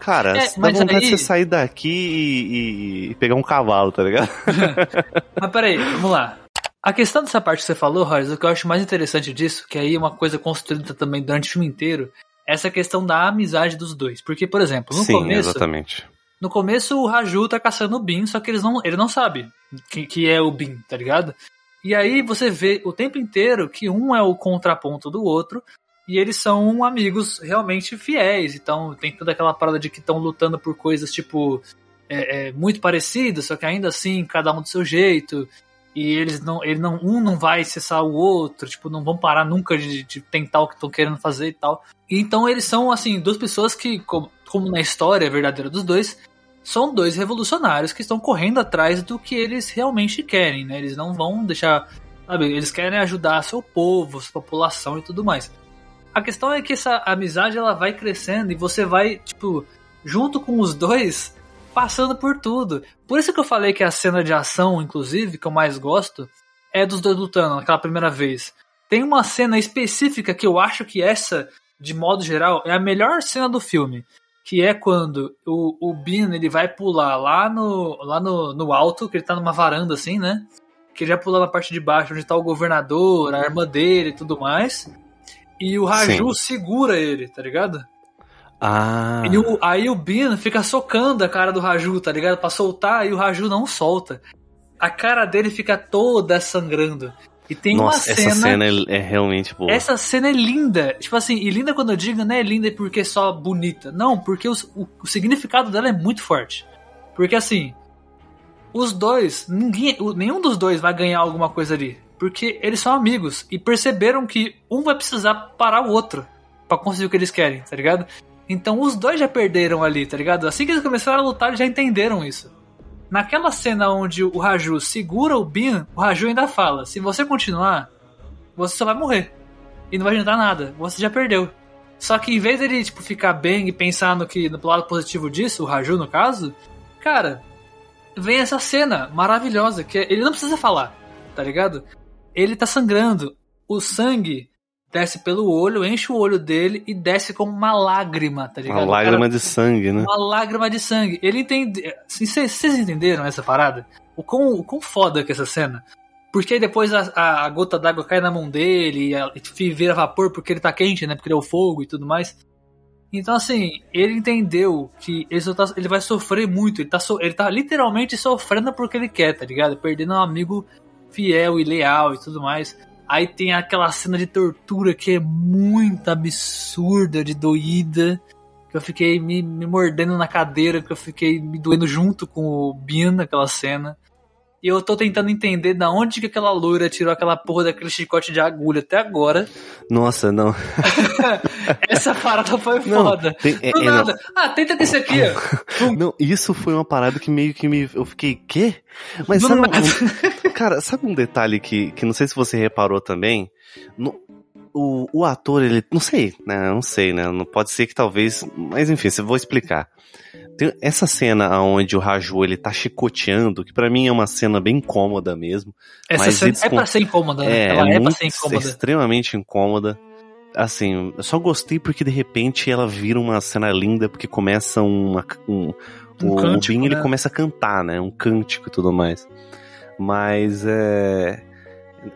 Cara, É, dá vontade aí- de você sair daqui e, e- e pegar um cavalo, tá ligado? Mas peraí, vamos lá. A questão dessa parte que você falou, Royce, o que eu acho mais interessante disso, que aí é uma coisa construída também durante o filme inteiro, é essa questão da amizade dos dois. Porque, por exemplo, no Sim, começo, exatamente. no começo o Raju tá caçando o Bin, só que eles não, ele não sabe que, que é o Bin, tá ligado? E aí você vê o tempo inteiro que um é o contraponto do outro, e eles são amigos realmente fiéis. Então tem toda aquela parada de que estão lutando por coisas tipo é, é, muito parecidas, só que ainda assim cada um do seu jeito. E eles não, ele não, um não vai cessar o outro, tipo, não vão parar nunca de, de tentar o que estão querendo fazer e tal. Então eles são assim duas pessoas que, como, como na história verdadeira dos dois, são dois revolucionários que estão correndo atrás do que eles realmente querem, né? Eles não vão deixar, sabe, eles querem ajudar seu povo, sua população e tudo mais. A questão é que essa amizade ela vai crescendo e você vai, tipo, junto com os dois, passando por tudo. Por isso que eu falei que a cena de ação, inclusive, que eu mais gosto, é dos dois lutando naquela primeira vez. Tem uma cena específica que eu acho que essa, de modo geral, é a melhor cena do filme. Que é quando o, o Bean ele vai pular lá no, lá no, no alto, que ele tá numa varanda assim, né? Que ele já pula na parte de baixo, onde tá o governador, a arma dele e tudo mais. E o Raju segura ele, tá ligado? Ah, E o- aí o Bean fica socando a cara do Raju, tá ligado? Pra soltar, e o Raju não solta. A cara dele fica toda sangrando. E tem nossa, uma essa cena é, é realmente boa. essa cena é linda. Tipo assim, e linda quando eu digo, não é linda porque é só bonita. Não, porque os- o, o significado dela é muito forte. Porque assim, os dois, ninguém, nenhum dos dois vai ganhar alguma coisa ali. Porque eles são amigos e perceberam que um vai precisar parar o outro pra conseguir o que eles querem, tá ligado? Então os dois já perderam ali, tá ligado? Assim que eles começaram a lutar, eles já entenderam isso. Naquela cena onde o Raju segura o Bin, o Raju ainda fala: se você continuar, você só vai morrer. E não vai adiantar nada. Você já perdeu. Só que em vez dele tipo, ficar bem e pensar no que no lado positivo disso, o Raju no caso, cara, vem essa cena maravilhosa que é- ele não precisa falar, tá ligado? Ele tá sangrando. O sangue desce pelo olho, enche o olho dele e desce como uma lágrima, tá ligado? Uma lágrima cara- de sangue, né? Uma lágrima de sangue. Ele entende. Vocês entenderam essa parada? O quão, o quão foda que é essa cena? Porque aí depois a, a- gota d'água cai na mão dele e, a- e vira vapor porque ele tá quente, né? Porque ele é o fogo e tudo mais. Então, assim, ele entendeu que ele, tá- ele vai sofrer muito. Ele tá, so- ele tá literalmente sofrendo porque ele quer, tá ligado? Perdendo um amigo fiel e leal e tudo mais. Aí tem aquela cena de tortura que é muito absurda, de doída. Que eu fiquei me, me mordendo na cadeira, que eu fiquei me doendo junto com o Bean naquela cena. E eu tô tentando entender da onde que aquela loira tirou aquela porra daquele chicote de agulha até agora. Nossa, não. Essa parada foi Não, foda. tem- é- Do é, nada. Ah, tenta desse aqui, ó. Não, isso foi uma parada que meio que me. Eu fiquei, quê? Mas Do sabe. um- cara, sabe um detalhe que, que não sei se você reparou também? No- o, o ator, ele. Não sei, né? Não sei, né? Não pode ser que talvez. Mas enfim, eu vou explicar. Tem essa cena onde o Raju ele tá chicoteando, que pra mim é uma cena bem incômoda mesmo. Essa cena é pra ser incômoda, né? É, Ela é, pra muito, ser incômoda. extremamente incômoda. Assim, eu só gostei porque de repente ela vira uma cena linda, porque começa uma, um. Um o cântico, Bin, ele né? começa a cantar, né? Um cântico e tudo mais. Mas é.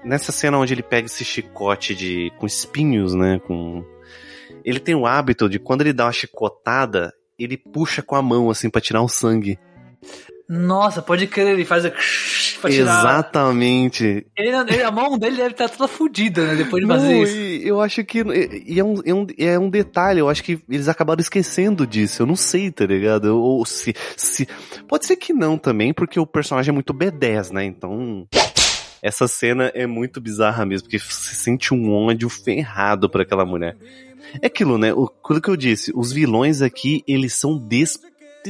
Nessa cena onde ele pega esse chicote de com espinhos, né? Com. Ele tem o hábito de quando ele dá uma chicotada, ele puxa com a mão, assim, pra tirar o sangue. Nossa, pode crer, ele faz a... Exatamente. Ele, ele- a mão dele deve estar toda fodida, né? Depois de Não, fazer isso. e eu acho que. E, e é, um, é, um, é um detalhe, eu acho que eles acabaram esquecendo disso. Eu não sei, tá ligado? Ou se, se. Pode ser que não também, porque o personagem é muito B10, né? Então. Essa cena é muito bizarra mesmo, porque você sente um ódio ferrado pra aquela mulher. É aquilo, né? O, aquilo que eu disse, os vilões aqui, eles são des,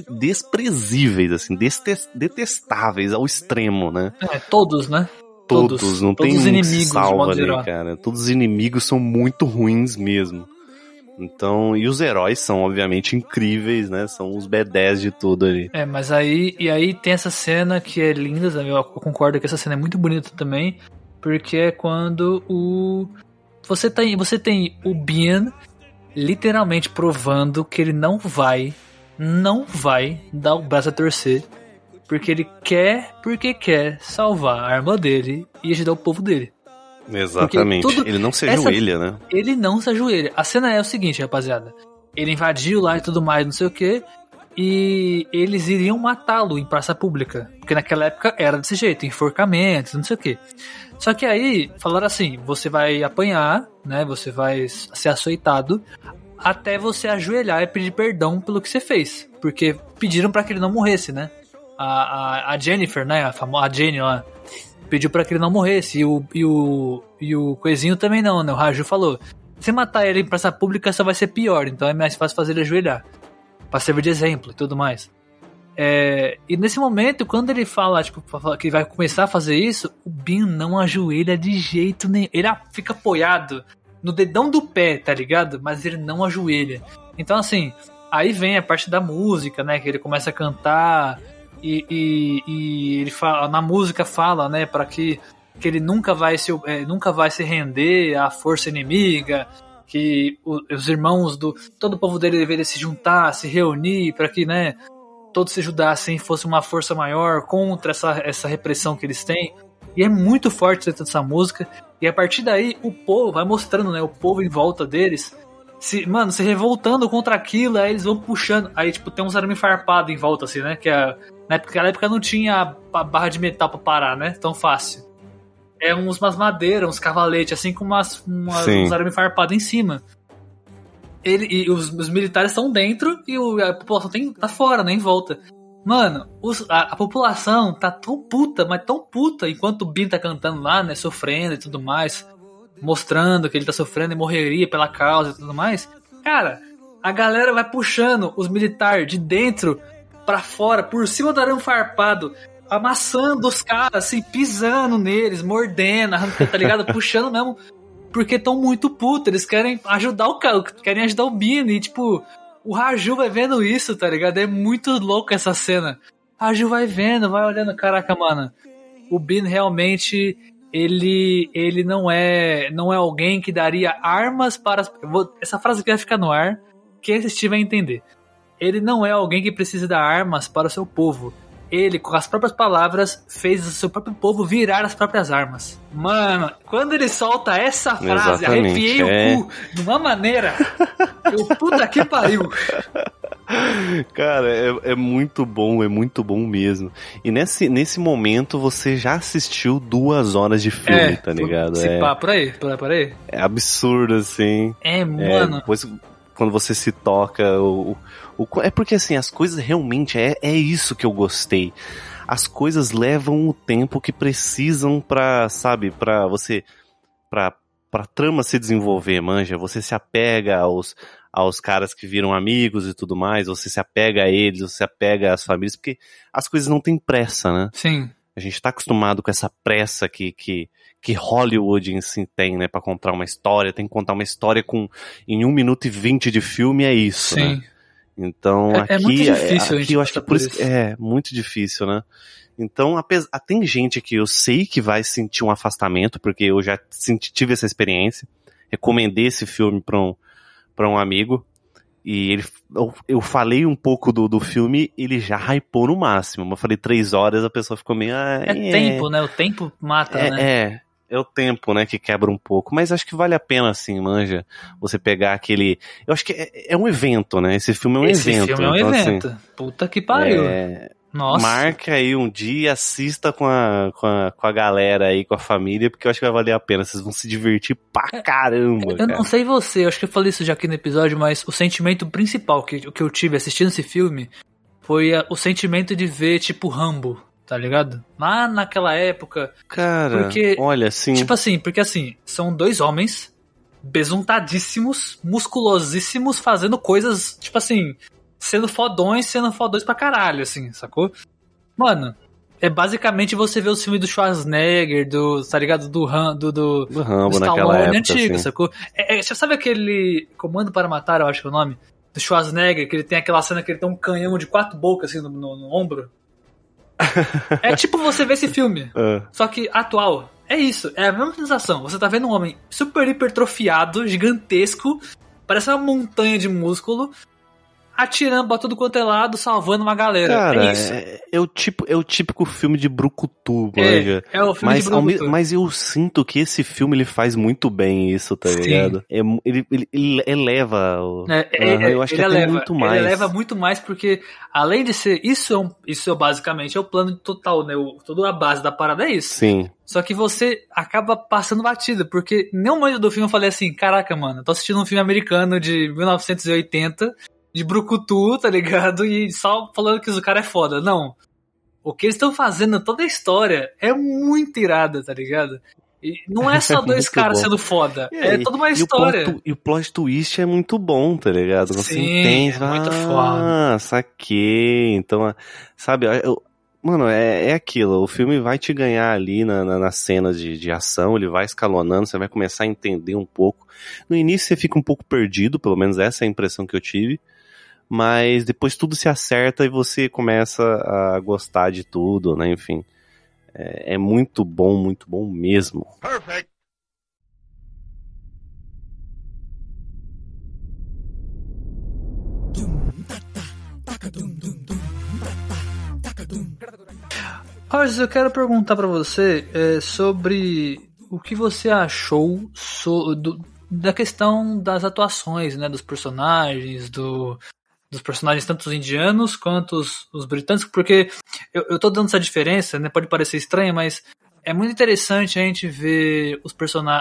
desprezíveis, assim, destes- detestáveis ao extremo, né? É, todos, né? Todos, não tem todos os um que inimigos, de salva ali, cara. Todos os inimigos são muito ruins mesmo. Então, e os heróis são obviamente incríveis, né? São os B10 de tudo ali. É, mas aí, e aí tem essa cena que é linda, eu concordo que essa cena é muito bonita também, porque é quando o você tem, você tem o Bian literalmente provando que ele não vai, não vai dar o braço a torcer, porque ele quer, porque quer salvar a arma dele e ajudar o povo dele. Exatamente. tudo- Ele não se essa- ajoelha, né? Ele não se ajoelha. A cena é o seguinte, rapaziada. Ele invadiu lá e tudo mais, não sei o que. E eles iriam matá-lo em praça pública. Porque naquela época era desse jeito, enforcamentos, não sei o que. Só que aí falaram assim: você vai apanhar, né? Você vai ser açoitado até você ajoelhar e pedir perdão pelo que você fez. Porque pediram pra que ele não morresse, né? A, a, a Jennifer, né? A famosa a Jenny lá. Pediu pra que ele não morresse. E o, e o, e o Coisinho também não, né? O Raju falou: se matar ele em praça pública só vai ser pior, então é mais fácil fazer ele ajoelhar. Pra servir de exemplo e tudo mais. É, e nesse momento, quando ele fala tipo, que vai começar a fazer isso, o Bin não ajoelha de jeito nenhum. Ele fica apoiado no dedão do pé, tá ligado? Mas ele não ajoelha. Então, assim, aí vem a parte da música, né? Que ele começa a cantar e, e, e ele fala, na música fala, né? Para que, que ele nunca vai, se, é, nunca vai se render à força inimiga, que os irmãos do todo o povo dele deveria se juntar, se reunir para que, né? Todos se ajudassem, fosse uma força maior contra essa, essa repressão que eles têm. E é muito forte dentro dessa música. E a partir daí, o povo vai mostrando, né? O povo em volta deles. Se, mano, se revoltando contra aquilo, aí eles vão puxando. Aí, tipo, tem uns arame farpado em volta, assim, né? Que a, na, época, naquela época não tinha a barra de metal pra parar, né? Tão fácil. É uns, umas madeiras, uns cavaletes, assim, com umas, umas, Sim. uns arame farpado em cima. Ele, e os, os militares estão dentro e o- a população tem, tá fora, né? Em volta. Mano, os- a, a população tá tão puta, mas tão puta, enquanto o Bin tá cantando lá, né? Sofrendo e tudo mais. Mostrando que ele tá sofrendo e morreria pela causa e tudo mais. Cara, a galera vai puxando os militares de dentro pra fora, por cima do arame farpado, amassando os caras, assim, pisando neles, mordendo, tá ligado? Puxando mesmo, porque estão muito putos, eles querem ajudar o cara, querem ajudar o Bini, e tipo, o Raju vai vendo isso, tá ligado? É muito louco essa cena. Raju vai vendo, vai olhando, caraca, mano. O Bin realmente ele ele não é não é alguém que daria armas para as, vou, essa frase aqui vai ficar no ar, quem assistir vai entender. Ele não é alguém que precisa dar armas para o seu povo. Ele, com as próprias palavras, fez o seu próprio povo virar as próprias armas. Mano, quando ele solta essa frase, Exatamente, arrepiei é. o cu de uma maneira. eu, puta que pariu. Cara, é, é muito bom, é muito bom mesmo. E nesse, nesse momento você já assistiu duas horas de filme, É, tá ligado? Se É, pá, por aí, por aí, por aí. é absurdo, assim. É, É, mano. depois, quando você se toca, o, é porque assim, as coisas realmente é, é isso que eu gostei. As coisas levam o tempo que precisam pra, sabe, pra você, pra, pra trama se desenvolver, manja. Você se apega aos, aos caras que viram amigos e tudo mais, você se apega a eles, você se apega às famílias, porque as coisas não têm pressa, né? Sim. A gente tá acostumado com essa pressa que, que, que Hollywood em si tem, né? Pra contar uma história. Tem que contar uma história com em 1 minuto e 20 de filme, é isso, né? Então É- aqui, é muito difícil aqui eu acho que por isso, isso. é muito difícil, né? Então, apesar, tem gente que eu sei que vai sentir um afastamento, porque eu já senti, tive essa experiência. Recomendei esse filme pra um, pra um amigo. E ele, eu, eu falei um pouco do, do filme, ele já hypou no máximo. Eu falei três horas, a pessoa ficou meio. Ah, É, tempo, né? O tempo mata, é, né? é, é o tempo, né, que quebra um pouco. Mas acho que vale a pena, assim, manja, você pegar aquele. Eu acho que é, é um evento, né? Esse filme é um Esse evento. filme é um então, assim, evento. Puta que pariu. é, Nossa. marca aí um dia, assista com a, com, a, com a galera aí, com a família, porque eu acho que vai valer a pena. Vocês vão se divertir pra caramba. Eu cara. não sei você, eu acho que eu falei isso já aqui no episódio, mas o sentimento principal que, que eu tive assistindo esse filme foi a- o sentimento de ver, tipo, Rambo, tá ligado? Lá naquela época. Cara, Porque, olha, assim. Tipo assim, porque assim, são dois homens besuntadíssimos, musculosíssimos, fazendo coisas, tipo assim, sendo fodões, sendo fodões pra caralho, assim, sacou? Mano, é basicamente você ver o filme do Schwarzenegger, do, tá ligado? Do Ram, do, do, do Rambo do naquela Stallone época. antigo, assim. sacou? É, é, você sabe aquele Comando para Matar, eu acho que é o nome? Do Schwarzenegger, que ele tem aquela cena que ele tem um canhão de quatro bocas assim no, no- no ombro? é tipo você ver esse filme, Ah, só que atual. É isso, é a mesma sensação. Você tá vendo um homem super hipertrofiado, gigantesco, parece uma montanha de músculo, atirando pra tudo quanto é lado, salvando uma galera. Cara, é isso. é, é o tipo, é o típico filme de brucutu, manja. É, é o filme Mas, de ao Brucutu. mas eu sinto que esse filme ele faz muito bem isso, tá Sim. ligado? É ele, ele, ele eleva o. É, é, Aham, eu acho que eleva, muito mais. Ele eleva muito mais porque, além de ser. Isso é, um, isso é basicamente é o plano total, né? O, toda a base da parada é isso. Sim. Só que você acaba passando batida, porque nenhum momento do filme eu falei assim: caraca, mano, eu tô assistindo um filme americano de 1980, de Brucutu, tá ligado? E só falando que o cara é foda. Não. O que eles estão fazendo, toda a história, é muito irada, tá ligado? E não é só dois Muito caras bom. sendo foda, é aí, toda uma E o, história. plot, tu- e o plot twist é muito bom, tá ligado? Você Sim, entende, é muito ah, saquei. Então, ah, sabe, eu- mano, é, é aquilo. O filme vai te ganhar ali na, na, nas cenas de, de ação, ele vai escalonando, você vai começar a entender um pouco. No início você fica um pouco perdido, pelo menos essa é a impressão que eu tive. Mas depois tudo se acerta e você começa a gostar de tudo, né? Enfim. É, é muito bom, muito bom mesmo. Rogers, eu quero perguntar pra você é, sobre o que você achou so- do- da questão das atuações, né, dos personagens, do, dos personagens tanto os indianos quanto os, os britânicos, porque eu, eu tô dando essa diferença, né, pode parecer estranha, mas é muito interessante a gente ver os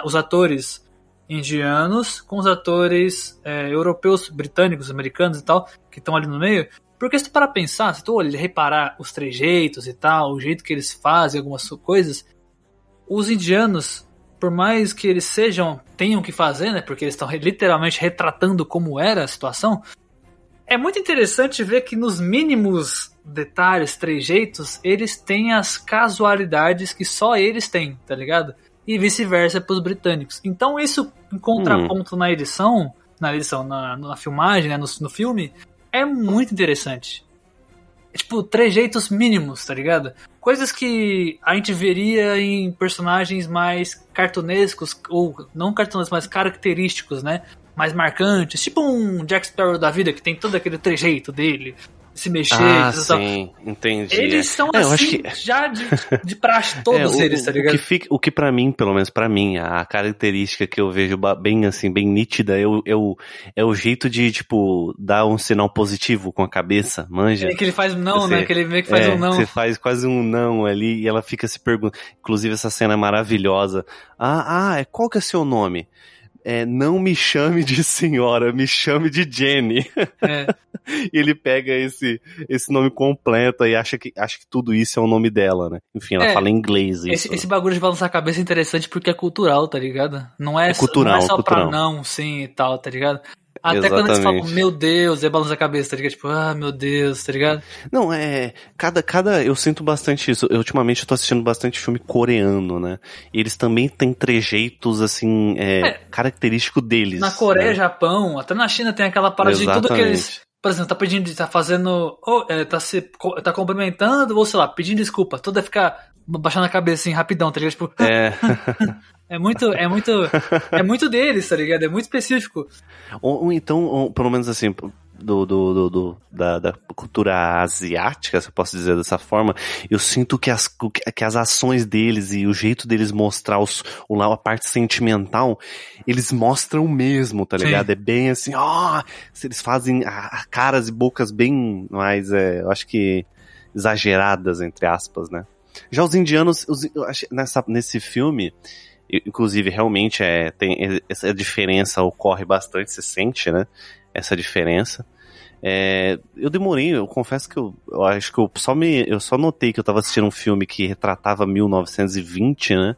os atores indianos com os atores é, europeus, britânicos, americanos e tal, que estão ali no meio, porque se tu parar pra pensar, se tu olhar, reparar os trejeitos e tal, o jeito que eles fazem algumas coisas, os indianos, por mais que eles sejam, tenham que fazer, né, porque eles estão literalmente retratando como era a situação, é muito interessante ver que nos mínimos detalhes, trejeitos, eles têm as casualidades que só eles têm, tá ligado? E vice-versa pros britânicos. Então isso, em contraponto na edição, na edição, na, na filmagem, né, no, no filme, é muito interessante. tipo, trejeitos mínimos, tá ligado? Coisas que a gente veria em personagens mais cartunescos, ou não cartunescos, mas característicos, né? Mais marcantes, tipo um Jack Sparrow da vida, que tem todo aquele trejeito dele, se mexer, Ah, tal. sim, entendi. Eles são É, assim, que- já de, de praxe, todos É, o- eles, tá o ligado? que, fica, o que para mim, pelo menos pra mim, a característica que eu vejo bem assim, bem nítida é o, é o, é o jeito de, tipo, dar um sinal positivo com a cabeça, manja? É que ele faz não, Você- né? Que ele meio que faz é, um não. Você faz quase um não ali e ela fica se perguntando. Inclusive, essa cena é maravilhosa. Ah, ah, é- qual que é seu nome? É, não me chame de senhora, me chame de Jenny. É. E ele pega esse, esse nome completo e acha que, acha que tudo isso é o nome dela, né? Enfim, ela É, fala em inglês isso. Esse, esse bagulho de balançar a cabeça é interessante porque é cultural, tá ligado? Não é, É cultural, não é só cultural. pra não, sim e tal, tá ligado? Até quando eles falam, Exatamente. meu Deus, é balança a cabeça, tá ligado? Tipo, ah, meu Deus, tá ligado? Não, é. Cada, cada. Eu sinto bastante isso. Eu, ultimamente eu tô assistindo bastante filme coreano, né? E eles também têm trejeitos, assim, é, É. característico deles. Na Coreia, né? Japão, até na China tem aquela parada de tudo que eles. Exatamente. Por exemplo, tá pedindo, tá fazendo. Ou é, tá se. tá cumprimentando, ou sei lá, pedindo desculpa. Tudo é ficar baixando a cabeça assim, rapidão, tá ligado? Tipo, É. é muito. É muito. É muito deles, tá ligado? É muito específico. Ou, ou então, ou, pelo menos assim, do, do, do, do- da, da cultura asiática, se eu posso dizer dessa forma, eu sinto que as, que as ações deles e o jeito deles mostrar os, o, lá, a parte sentimental, eles mostram mesmo, tá Sim. ligado? É bem assim, ó, se eles fazem caras e bocas bem mais, é, eu acho que exageradas, entre aspas, né? Já os indianos, os- nessa, nesse filme, inclusive realmente é, tem, essa diferença ocorre bastante, se sente, né? Essa diferença. É, eu demorei, eu confesso que eu, eu acho que eu só me, eu só notei que eu tava assistindo um filme que retratava 1920, né?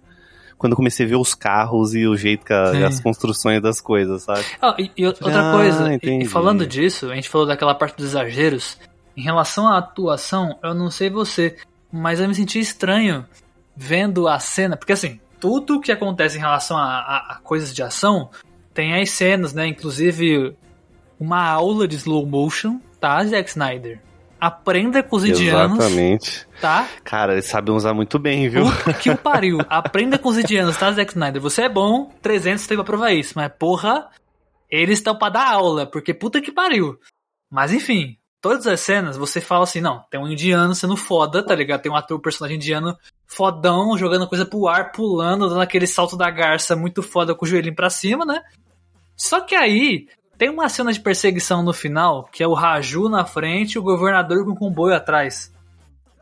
Quando eu comecei a ver os carros e o jeito que a- Sim. as construções das coisas, sabe? Ah, e, e outra Ah, coisa, e- e, falando disso, a gente falou daquela parte dos exageros. Em relação à atuação, eu não sei você, mas eu me senti estranho vendo a cena, porque assim, tudo que acontece em relação a, a- a coisas de ação tem as cenas, né? Inclusive uma aula de slow motion, tá, Zack Snyder? Aprenda com os indianos, Exatamente. tá? Cara, eles sabem usar muito bem, viu? Puta que o pariu. Aprenda com os indianos, tá, Zack Snyder? Você é bom, 300 tem pra provar isso, mas porra, eles estão pra dar aula, porque puta que pariu. Mas enfim, todas as cenas você fala assim, não, tem um indiano sendo foda, tá ligado? Tem um ator, personagem indiano fodão, jogando coisa pro ar, pulando, dando aquele salto da garça muito foda com o joelhinho pra cima, né? Só que aí tem uma cena de perseguição no final, que é o Raju na frente e o governador com o comboio atrás.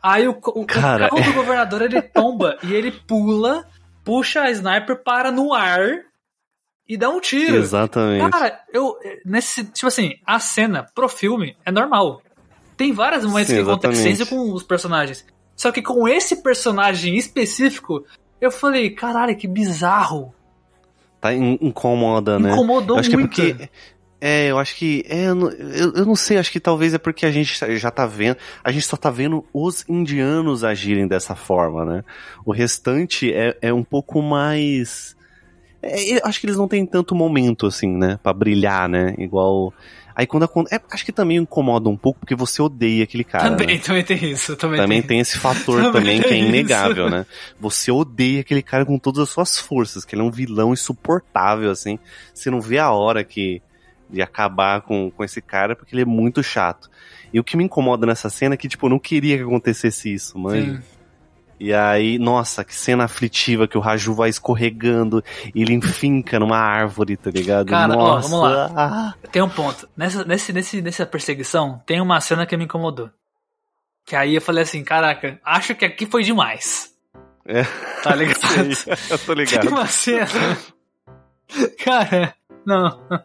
Aí o, o- o Cara, carro do governador ele tomba e ele pula, puxa a sniper, para no ar e dá um tiro. Exatamente. Cara, eu. Nesse. Tipo assim, a cena pro filme é normal. Tem vários momentos Sim, que acontecem isso com os personagens. Só que com esse personagem específico, eu falei, caralho, que bizarro. Tá in- incomoda, né? Incomodou eu acho muito. que é porque. É, eu acho que. É, eu, não- eu, eu não sei, acho que talvez é porque a gente já tá vendo. A gente só tá vendo os indianos agirem dessa forma, né? O restante é, é um pouco mais. É, eu acho que eles não têm tanto momento, assim, né? Pra brilhar, né? Igual. Aí quando acontece. É, acho que também incomoda um pouco porque você odeia aquele cara. também, né? também tem isso. Também, Também tem. tem esse fator Também também que é inegável, isso. né? Você odeia aquele cara com todas as suas forças, que ele é um vilão insuportável, assim. Você não vê a hora que de acabar com, com esse cara, porque ele é muito chato. E o que me incomoda nessa cena é que, tipo, eu não queria que acontecesse isso, manja. Sim. E aí, nossa, que cena aflitiva que o Raju vai escorregando e ele enfinca numa árvore, tá ligado? Cara, ó, nossa. vamos lá. ah. Tem um ponto. Nessa, nesse, nesse, nessa perseguição, tem uma cena que me incomodou. Que aí eu falei assim, caraca, acho que aqui foi demais. É. Tá ligado? Sei, eu tô Tem ligado. uma cena. Cara, não.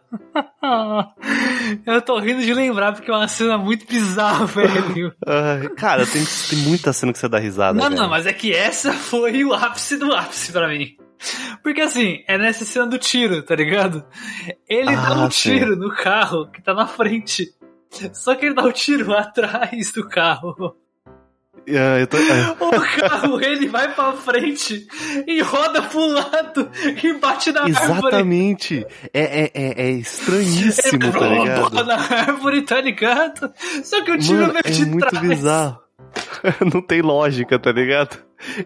Eu tô rindo de lembrar porque é uma cena muito bizarra, velho. Ai, cara, tem, tem muita cena que você dá risada. Não, velho. não, mas é que essa foi o ápice do ápice pra mim. Porque assim, é nessa cena do tiro, tá ligado? Ele dá Ah, um sim. tiro no carro que tá na frente. Só que ele dá o tiro atrás do carro. Eu tô- ah, O carro, ele vai pra frente e roda pro lado e bate na árvore. exatamente. É, é, é, é estranhíssimo, tá ligado? na árvore, tá ligado? Só que o tiro Mano, veio é de muito trás. bizarro. Não tem lógica, tá ligado?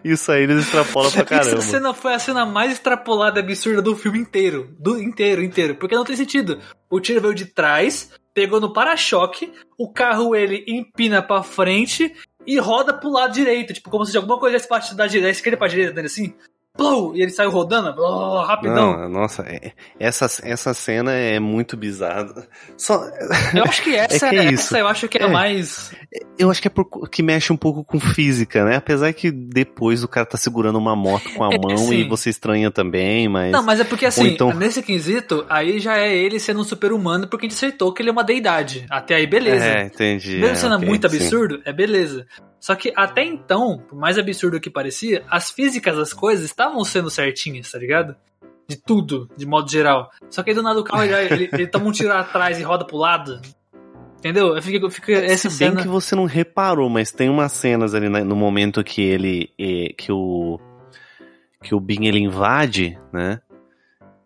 Isso aí eles extrapolam pra caramba. Essa cena foi a cena mais extrapolada e absurda do filme inteiro. Do inteiro, inteiro. Porque não tem sentido. O tiro veio de trás, pegou no para-choque, o carro ele empina pra frente e roda pro lado direito. Tipo, como se alguma coisa tivesse partido da direita, da esquerda pra direita dele assim. Plou! E ele saiu rodando, blá, rapidão. Não, nossa, é- essa, essa cena é muito bizarra. Só, Eu acho que essa É que é essa isso. eu acho que é, a É. mais. eu acho que é por, que mexe um pouco com física, né? Apesar que depois o cara tá segurando uma moto com a É, mão sim. e você estranha também, mas. Não, mas é porque assim, então- nesse quesito, aí já é ele sendo um super-humano porque a gente aceitou que ele é uma deidade. Até aí, beleza. É, entendi. Mesmo é, sendo ok, muito sim. absurdo, é beleza. Só que até então, por mais absurdo que parecia, as físicas das coisas estavam sendo certinhas, tá ligado? De tudo, de modo geral. Só que aí do nada o carro ele, ele, ele toma um tiro atrás e roda pro lado. Entendeu? Fica, fica essa Se bem cena. que você não reparou, mas tem umas cenas ali né, no momento que ele. que o. que o Bin ele invade, né?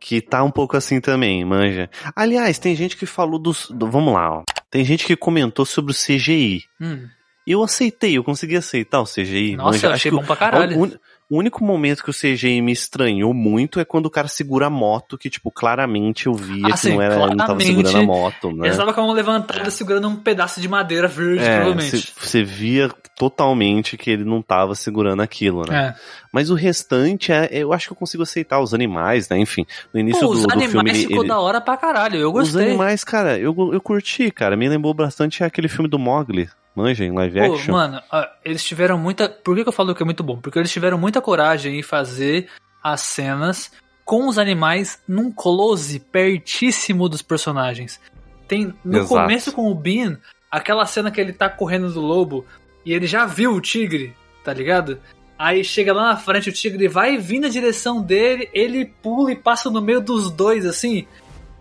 Que tá um pouco assim também, manja. Aliás, tem gente que falou dos. do- vamos lá, ó. Tem gente que comentou sobre o CGI. Hum, eu aceitei, eu consegui aceitar o CGI. nossa, manja. eu Acho achei que bom pra caralho. O, o único momento que o CGI me estranhou muito é quando o cara segura a moto, que, tipo, claramente eu via Ah, que não era, não tava segurando a moto, né? Ele estava com a mão levantada segurando um pedaço de madeira verde, É, provavelmente. você via totalmente que ele não tava segurando aquilo, né? É. Mas o restante, é, eu acho que eu consigo aceitar os animais, né? Enfim, no início Pô, do, os do animais filme. ficou ele- da hora pra caralho. Eu os gostei. animais, cara, eu, eu curti, cara. Me lembrou bastante aquele filme do Mogli, manja, em live Pô, action. mano, eles tiveram muita. Por que, que eu falo que é muito bom? Porque eles tiveram muita coragem em fazer as cenas com os animais num close pertíssimo dos personagens. Tem no Exato. começo com o Bean, aquela cena que ele tá correndo do lobo e ele já viu o tigre, tá ligado? Aí chega lá na frente, o tigre vai vir na direção dele, ele pula e passa no meio dos dois, assim.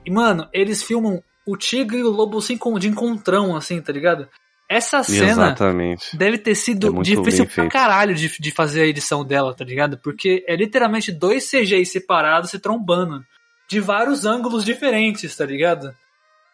E, mano, eles filmam o tigre e o lobo assim, com- de encontrão, assim, tá ligado? Essa cena Exatamente. deve ter sido É difícil pra feito. caralho de, de fazer a edição dela, tá ligado? Porque é literalmente dois CGI separados se trombando. De vários ângulos diferentes, tá ligado?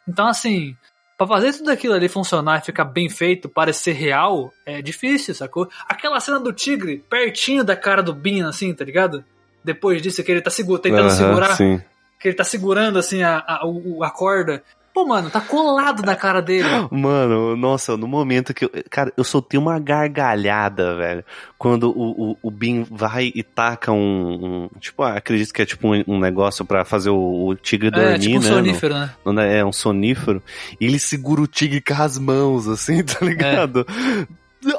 Então, assim, pra fazer tudo aquilo ali funcionar e ficar bem feito, parecer real, é difícil, sacou? Aquela cena do tigre pertinho da cara do Bean, assim, tá ligado? Depois disso, que ele tá segura, tentando Aham, segurar, Sim. que ele tá segurando, assim, a, a, a corda. Pô, mano, tá colado na cara dele. Mano, nossa, no momento que eu. Cara, eu soltei uma gargalhada, velho. Quando o, o, o Bin vai e taca um. um- tipo, ah, acredito que é tipo um, um negócio pra fazer o, o tigre dormir, é, tipo um né? sonífero, né? no- no- é um sonífero. E ele segura o tigre com as mãos, assim, tá ligado?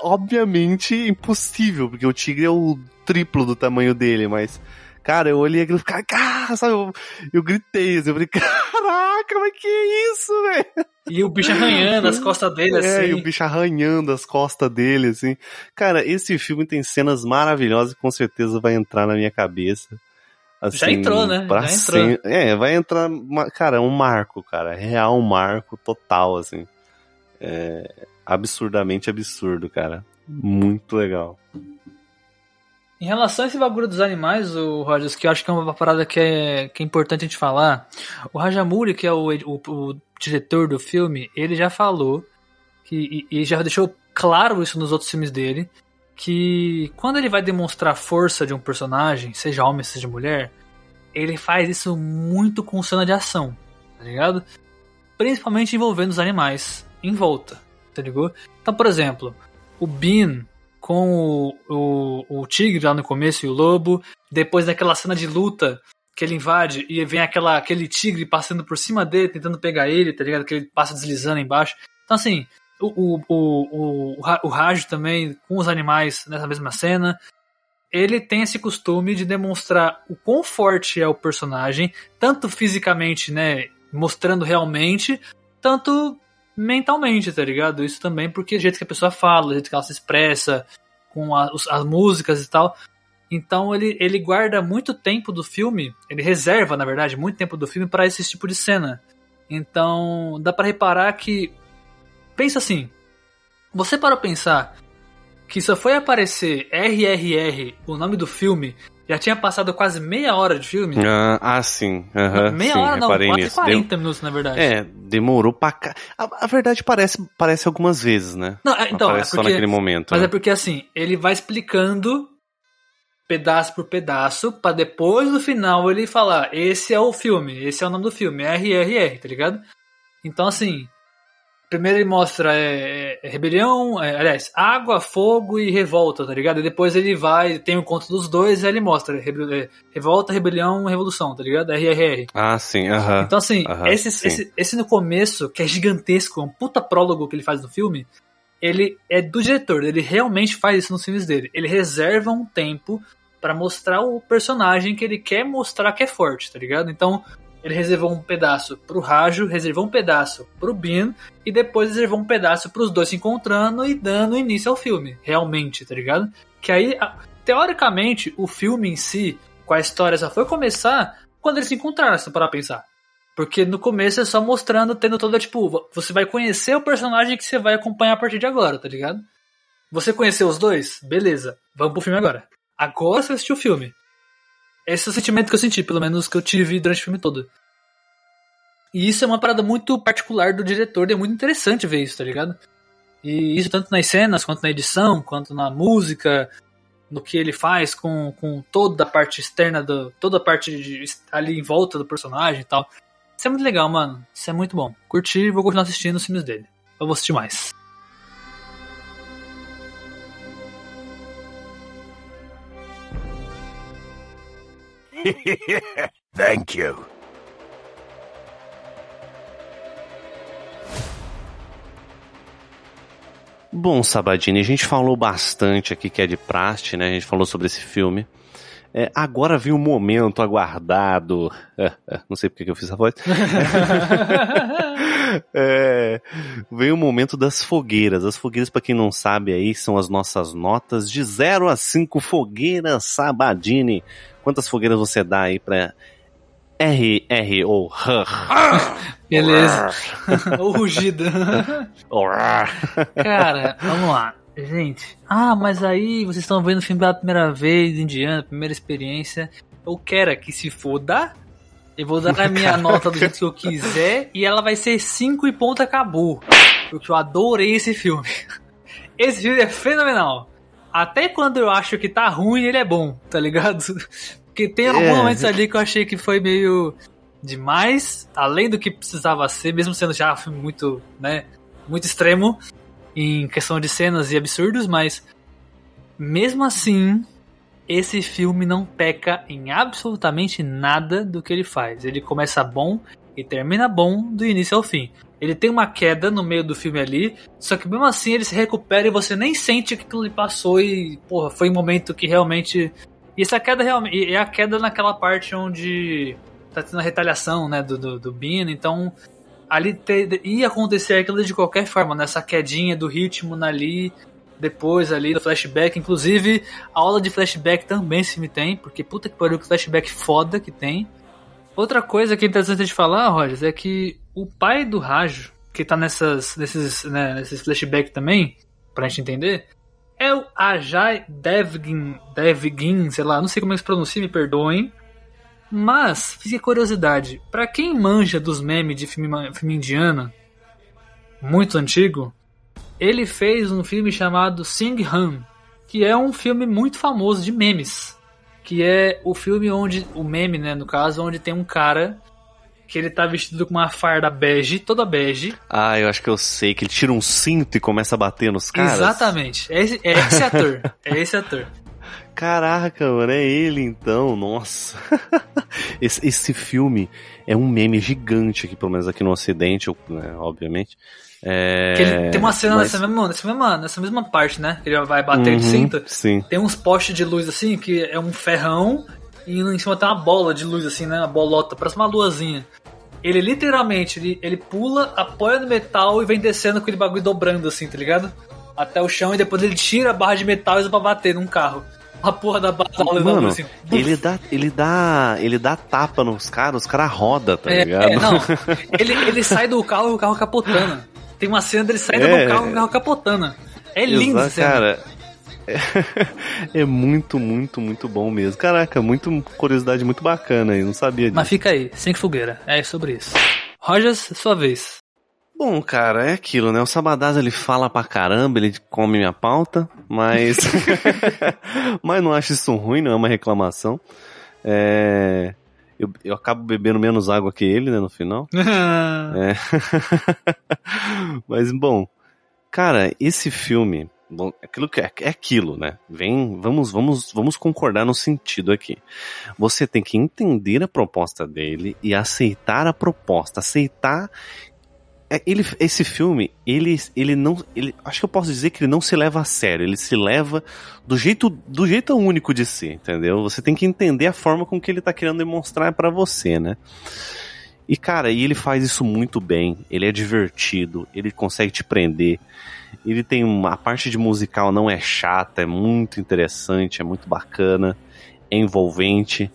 Obviamente impossível, porque o tigre é o triplo do tamanho dele, mas. Cara, eu olhei aquilo e falei, cara, sabe? Eu, eu gritei, assim, eu falei, caraca, mas que isso, velho? E o bicho arranhando as costas dele, É, assim. e o bicho arranhando as costas dele, assim. Cara, esse filme tem cenas maravilhosas que com certeza vai entrar na minha cabeça. Assim, Já entrou, né? Já entrou. sem- É, vai entrar, cara, um marco, cara. Real um marco total, assim. É absurdamente absurdo, cara. Muito legal. Em relação a esse bagulho dos animais, o Rogers, que eu acho que é uma parada que é, que é importante a gente falar. O Rajamuri, que é o, o, o diretor do filme, ele já falou que, e, e já deixou claro isso nos outros filmes dele, que quando ele vai demonstrar a força de um personagem, seja homem, seja mulher, ele faz isso muito com cena de ação, tá ligado? Principalmente envolvendo os animais em volta, tá ligado? Então, por exemplo, o Bean com o, o, o tigre lá no começo e o lobo, depois daquela cena de luta que ele invade e vem aquela, aquele tigre passando por cima dele, tentando pegar ele, tá ligado? Que ele passa deslizando embaixo. Então, assim, o, o, o, o, o também, com os animais nessa mesma cena, ele tem esse costume de demonstrar o quão forte é o personagem, tanto fisicamente, né, mostrando realmente, tanto mentalmente, tá ligado? Isso também porque o jeito que a pessoa fala, o jeito que ela se expressa, com a- os- as músicas e tal. Então ele, ele guarda muito tempo do filme, ele reserva, na verdade, muito tempo do filme para esse tipo de cena. Então dá pra reparar que. Pensa assim. Você para pensar que só foi aparecer RRR, o nome do filme, já tinha passado quase meia hora de filme. Ah, ah, sim. meia sim, hora não, quase nisso. 40 minutos, na verdade. É, demorou pra cá. A, a verdade parece, parece algumas vezes, né? Não, é, então, é Aparece só porque, naquele momento. mas né? é porque assim, ele vai explicando pedaço por pedaço, pra depois no final ele falar, esse é o filme, esse é o nome do filme, RRR, tá ligado? Então assim, primeiro ele mostra é, é, rebelião, é, aliás, água, fogo e revolta, tá ligado? E depois ele vai, tem o conto dos dois, aí ele mostra rebe- é, revolta, rebelião, revolução, tá ligado? RRR. Ah, sim, aham. Então, assim, Aham, esse, sim. esse, esse no começo, que é gigantesco, é um puta prólogo que ele faz no filme, ele é do diretor, ele realmente faz isso nos filmes dele. Ele reserva um tempo pra mostrar o personagem que ele quer mostrar que é forte, tá ligado? Então, ele reservou um pedaço pro Rajo, reservou um pedaço pro Bean, e depois reservou um pedaço pros dois se encontrando e dando início ao filme, realmente, tá ligado? Que aí, teoricamente, o filme em si, com a história, só foi começar quando eles se encontraram, se parar pensar. Porque no começo é só mostrando, tendo toda, tipo, você vai conhecer o personagem que você vai acompanhar a partir de agora, tá ligado? Você conheceu os dois? Beleza, vamos pro filme agora. Agora você assistiu o filme. Esse é o sentimento que eu senti, pelo menos que eu tive durante o filme todo. E isso é uma parada muito particular do diretor, e é muito interessante ver isso, tá ligado? E isso tanto nas cenas, quanto na edição, quanto na música, no que ele faz com, com toda a parte externa, do, toda a parte de- ali em volta do personagem e tal. Isso é muito legal, mano. Isso é muito bom. Curti e vou continuar assistindo os filmes dele. Eu vou assistir mais. Thank you. Bom, Sabadini, a gente falou bastante aqui que é de praste, né? A gente falou sobre esse filme. É, agora vem o momento aguardado. Não sei porque que eu fiz a voz. É, vem o momento das fogueiras. As fogueiras, para quem não sabe aí, são as nossas notas de 0 a 5 fogueiras Sabadini. Quantas fogueiras você dá aí pra R, R ou R? Beleza. o rugido. Cara, vamos lá. Gente, ah, mas aí vocês estão vendo o filme pela primeira vez, Indiana, primeira experiência. Eu quero que se foda. Eu vou dar a minha nota do jeito que eu quiser e ela vai ser 5 e ponto acabou. Porque eu adorei esse filme. Esse filme é fenomenal. Até quando eu acho que tá ruim, ele é bom, tá ligado? Porque tem alguns É. momentos ali que eu achei que foi meio demais, além do que precisava ser, mesmo sendo já um filme muito, né, muito extremo em questão de cenas e absurdos, mas mesmo assim, esse filme não peca em absolutamente nada do que ele faz. Ele começa bom e termina bom do início ao fim. Ele tem uma queda no meio do filme ali, só que mesmo assim ele se recupera e você nem sente que aquilo lhe passou e, porra, foi um momento que realmente. E essa queda realmente. É a queda naquela parte onde tá tendo a retaliação, né, do, do, do Bean, então ali ia acontecer aquilo de qualquer forma, nessa quedinha do ritmo ali, depois ali do flashback, inclusive a aula de flashback também se me tem, porque puta que pariu que flashback foda que tem. Outra coisa que é interessante de falar, Rogers, é que o pai do Rajo, que tá nessas, nesses, né, nesses flashbacks também, pra gente entender, é o Ajay Devgin, Devgin, sei lá, não sei como é que se pronuncia, me perdoem. Mas, fica curiosidade, pra quem manja dos memes de filme, filme indiano, muito antigo, ele fez um filme chamado Sing Han, que é um filme muito famoso de memes. Que é o filme onde, o meme, né, no caso, onde tem um cara que ele tá vestido com uma farda bege, toda bege. Ah, eu acho que eu sei, que ele tira um cinto e começa a bater nos caras. Exatamente. É esse, é esse ator. É esse ator. Caraca, mano, é ele então, nossa. esse, esse filme é um meme gigante aqui, pelo menos aqui no ocidente, né, obviamente. É, ele, tem uma cena mas- nessa, mesma, nessa, mesma, nessa mesma parte, né? Que ele vai bater de Uhum, cinta. Sim. Tem uns postes de luz assim, que é um ferrão, e em cima tem uma bola de luz assim, né? Uma bolota, parece uma luazinha. Ele literalmente, ele, ele pula, apoia no metal e vem descendo com aquele bagulho dobrando assim, tá ligado? Até o chão e depois ele tira a barra de metal e usa pra bater num carro. A porra da luz Mano, assim. ele dá, ele dá, ele dá tapa nos caras, os caras roda, tá É, ligado? é, não. Ele, ele sai do carro e o carro capotando. Tem uma cena dele saindo É. do carro e o carro capotando. É lindo Exato, essa cena. cara. é muito, muito, muito bom mesmo. Caraca, muito curiosidade muito bacana aí, não sabia disso. Mas fica aí, sem fogueira. É sobre isso. Rogers, sua vez. Bom, cara, é aquilo, né? O Sabadás ele fala pra caramba, ele come minha pauta, mas. mas não acho isso ruim, não é uma reclamação. É... Eu, eu acabo bebendo menos água que ele, né, no final. é. mas, bom, cara, esse filme. Bom, aquilo que é, é aquilo, né? Vem, vamos, vamos, vamos concordar no sentido aqui. Você tem que entender a proposta dele e aceitar a proposta, aceitar ele, esse filme, ele, ele não. Ele, acho que eu posso dizer que ele não se leva a sério. Ele se leva do jeito, do jeito único de ser, entendeu? Você tem que entender a forma com que ele tá querendo demonstrar para você, né? E cara, e ele faz isso muito bem. Ele é divertido, ele consegue te prender. Ele tem uma a parte de musical não é chata, é muito interessante, é muito bacana, é envolvente.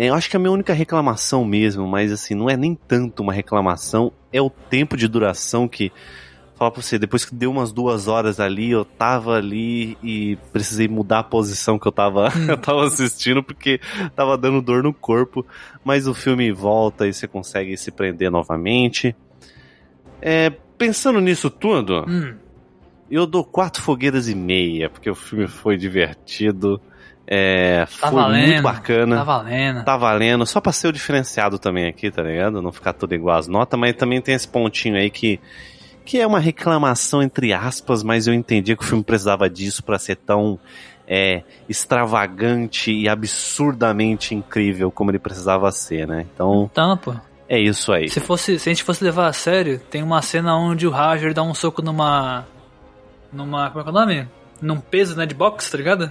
É, eu acho que a minha única reclamação mesmo, mas assim, não é nem tanto uma reclamação, é o tempo de duração que. Falar pra você, depois que deu umas duas horas ali, eu tava ali e precisei mudar a posição que eu tava, eu tava assistindo, porque tava dando dor no corpo. Mas o filme volta e você consegue se prender novamente. É, pensando nisso tudo, Hum. eu dou quatro fogueiras e meia, porque o filme foi divertido. É, Tá foi valendo. muito bacana. Tá valendo. Tá valendo, só pra ser o diferenciado também aqui, tá ligado? Não ficar tudo igual as notas, mas também tem esse pontinho aí que, que é uma reclamação entre aspas, mas eu entendi que o filme precisava disso pra ser tão é, extravagante e absurdamente incrível como ele precisava ser, né? Então, Então, pô. é isso aí. Se, fosse, se a gente fosse levar a sério, tem uma cena onde o Roger dá um soco numa. numa. como é que é o nome? Num peso, né, de boxe, tá ligado?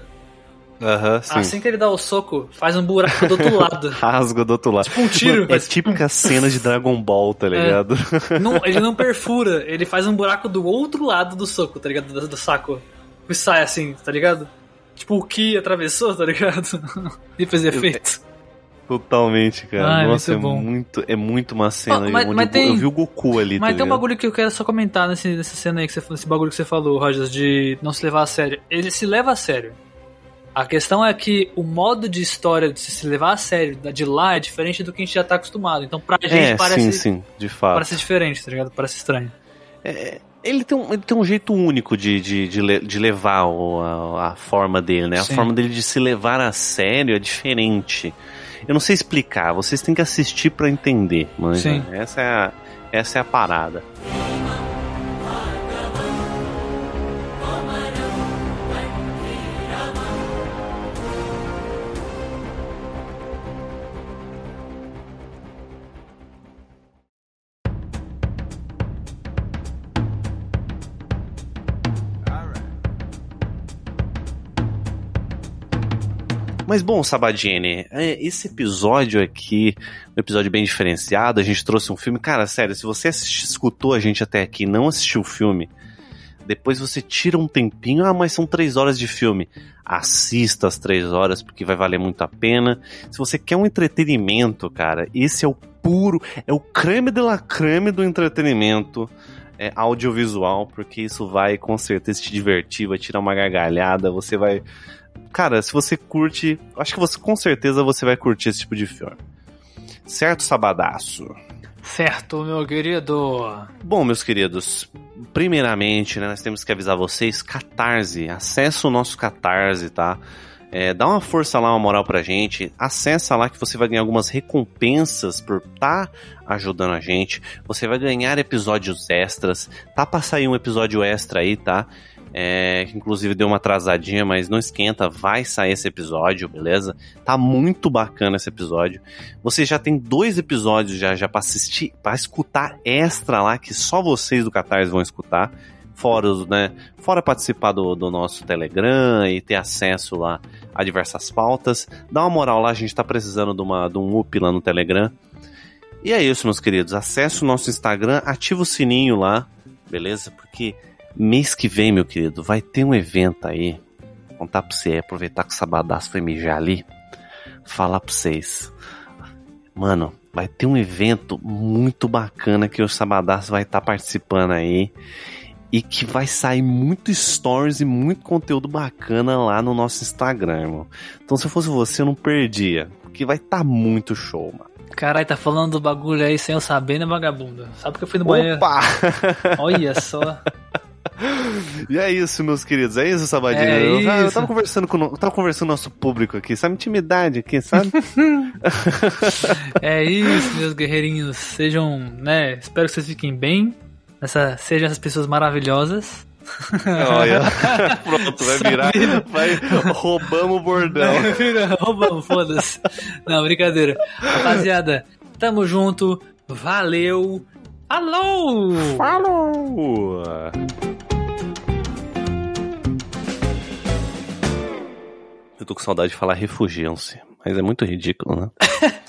Sim. Assim que ele dá o soco, faz um buraco do outro lado. Rasga do outro lado. Tipo um tiro, Mano, é mas- típica cena de Dragon Ball, tá ligado? Não, ele não perfura, ele faz um buraco do outro lado do soco, tá ligado? Do, do saco. E sai assim, tá ligado? Tipo o Ki atravessou, tá ligado? e fez efeito. Totalmente, cara. Ah, é Nossa, é muito é muito uma cena Ah, mas- onde mas Go- tem- eu vi o Goku ali, Mas tá tem um bagulho que eu quero só comentar nesse, nessa cena aí, que você, nesse bagulho que você falou, Rogers, de não se levar a sério. Ele se leva a sério. A questão é que o modo de história de se levar a sério da- de lá é diferente do que a gente já tá acostumado. Então pra gente É, parece, sim, sim, de fato. parece diferente, tá ligado? Parece estranho. Ele tem, um, ele tem um jeito único de, de, de, de levar o- a, a forma dele, né? A Sim. forma dele de se levar a sério é diferente. Eu não sei explicar, vocês têm que assistir pra entender, mas Sim. essa é a, essa é a parada. Mas bom, Sabadini, é, esse episódio aqui, um episódio bem diferenciado, a gente trouxe um filme. Cara, sério, se você escutou a gente até aqui e não assistiu o filme, depois você tira um tempinho, ah, mas são três horas de filme. Assista as três horas, porque vai valer muito a pena. Se você quer um entretenimento, cara, esse é o puro, é o creme de la creme do entretenimento é, audiovisual, porque isso vai com certeza te divertir, vai tirar uma gargalhada, você vai. Cara, se você curte, acho que você com certeza você vai curtir esse tipo de filme. Certo, Sabadaço? Certo, meu querido. Bom, meus queridos, primeiramente, né, nós temos que avisar vocês, Catarse, acessa o nosso Catarse, tá? É, dá uma força lá, uma moral pra gente, acessa lá que você vai ganhar algumas recompensas por estar ajudando a gente, você vai ganhar episódios extras, tá pra sair um episódio extra aí, tá? É, inclusive deu uma atrasadinha, mas não esquenta, vai sair esse episódio, beleza? Tá muito bacana esse episódio. Você já tem dois episódios já, já para assistir, para escutar extra lá, que só vocês do Catarse vão escutar. Fora, né, fora participar do, do nosso Telegram e ter acesso lá a diversas pautas. Dá uma moral lá, a gente tá precisando de, uma, de um up lá no Telegram. E é isso, meus queridos. Acesse o nosso Instagram, ativa o sininho lá, beleza? Porque mês que vem, meu querido, vai ter um evento aí. Vou contar pra você, aproveitar que o Sabadaço foi mijar ali. Falar pra vocês. Mano, vai ter um evento muito bacana que o Sabadaço vai estar participando aí. e que vai sair muito stories e muito conteúdo bacana lá no nosso Instagram, irmão. Então se eu fosse você, eu não perdia, porque vai estar tá muito show, mano. Caralho, tá falando do bagulho aí sem eu saber, né, vagabundo? Sabe que eu fui no banheiro? Opa! Olha só. E é isso, meus queridos. É isso, Sabadinho. É eu, eu isso. tava conversando com eu tava conversando com o nosso público aqui, sabe? Intimidade aqui, sabe? É isso, meus guerreirinhos. Sejam, né? Espero que vocês fiquem bem. Essa, sejam essas pessoas maravilhosas. Olha. Pronto, vai virar. Vai, roubamos o bordão. Roubamos, foda-se. Não, brincadeira. Rapaziada, tamo junto. Valeu. Alô! Falou! Eu tô com saudade de falar refugiam-se, mas é muito ridículo, né?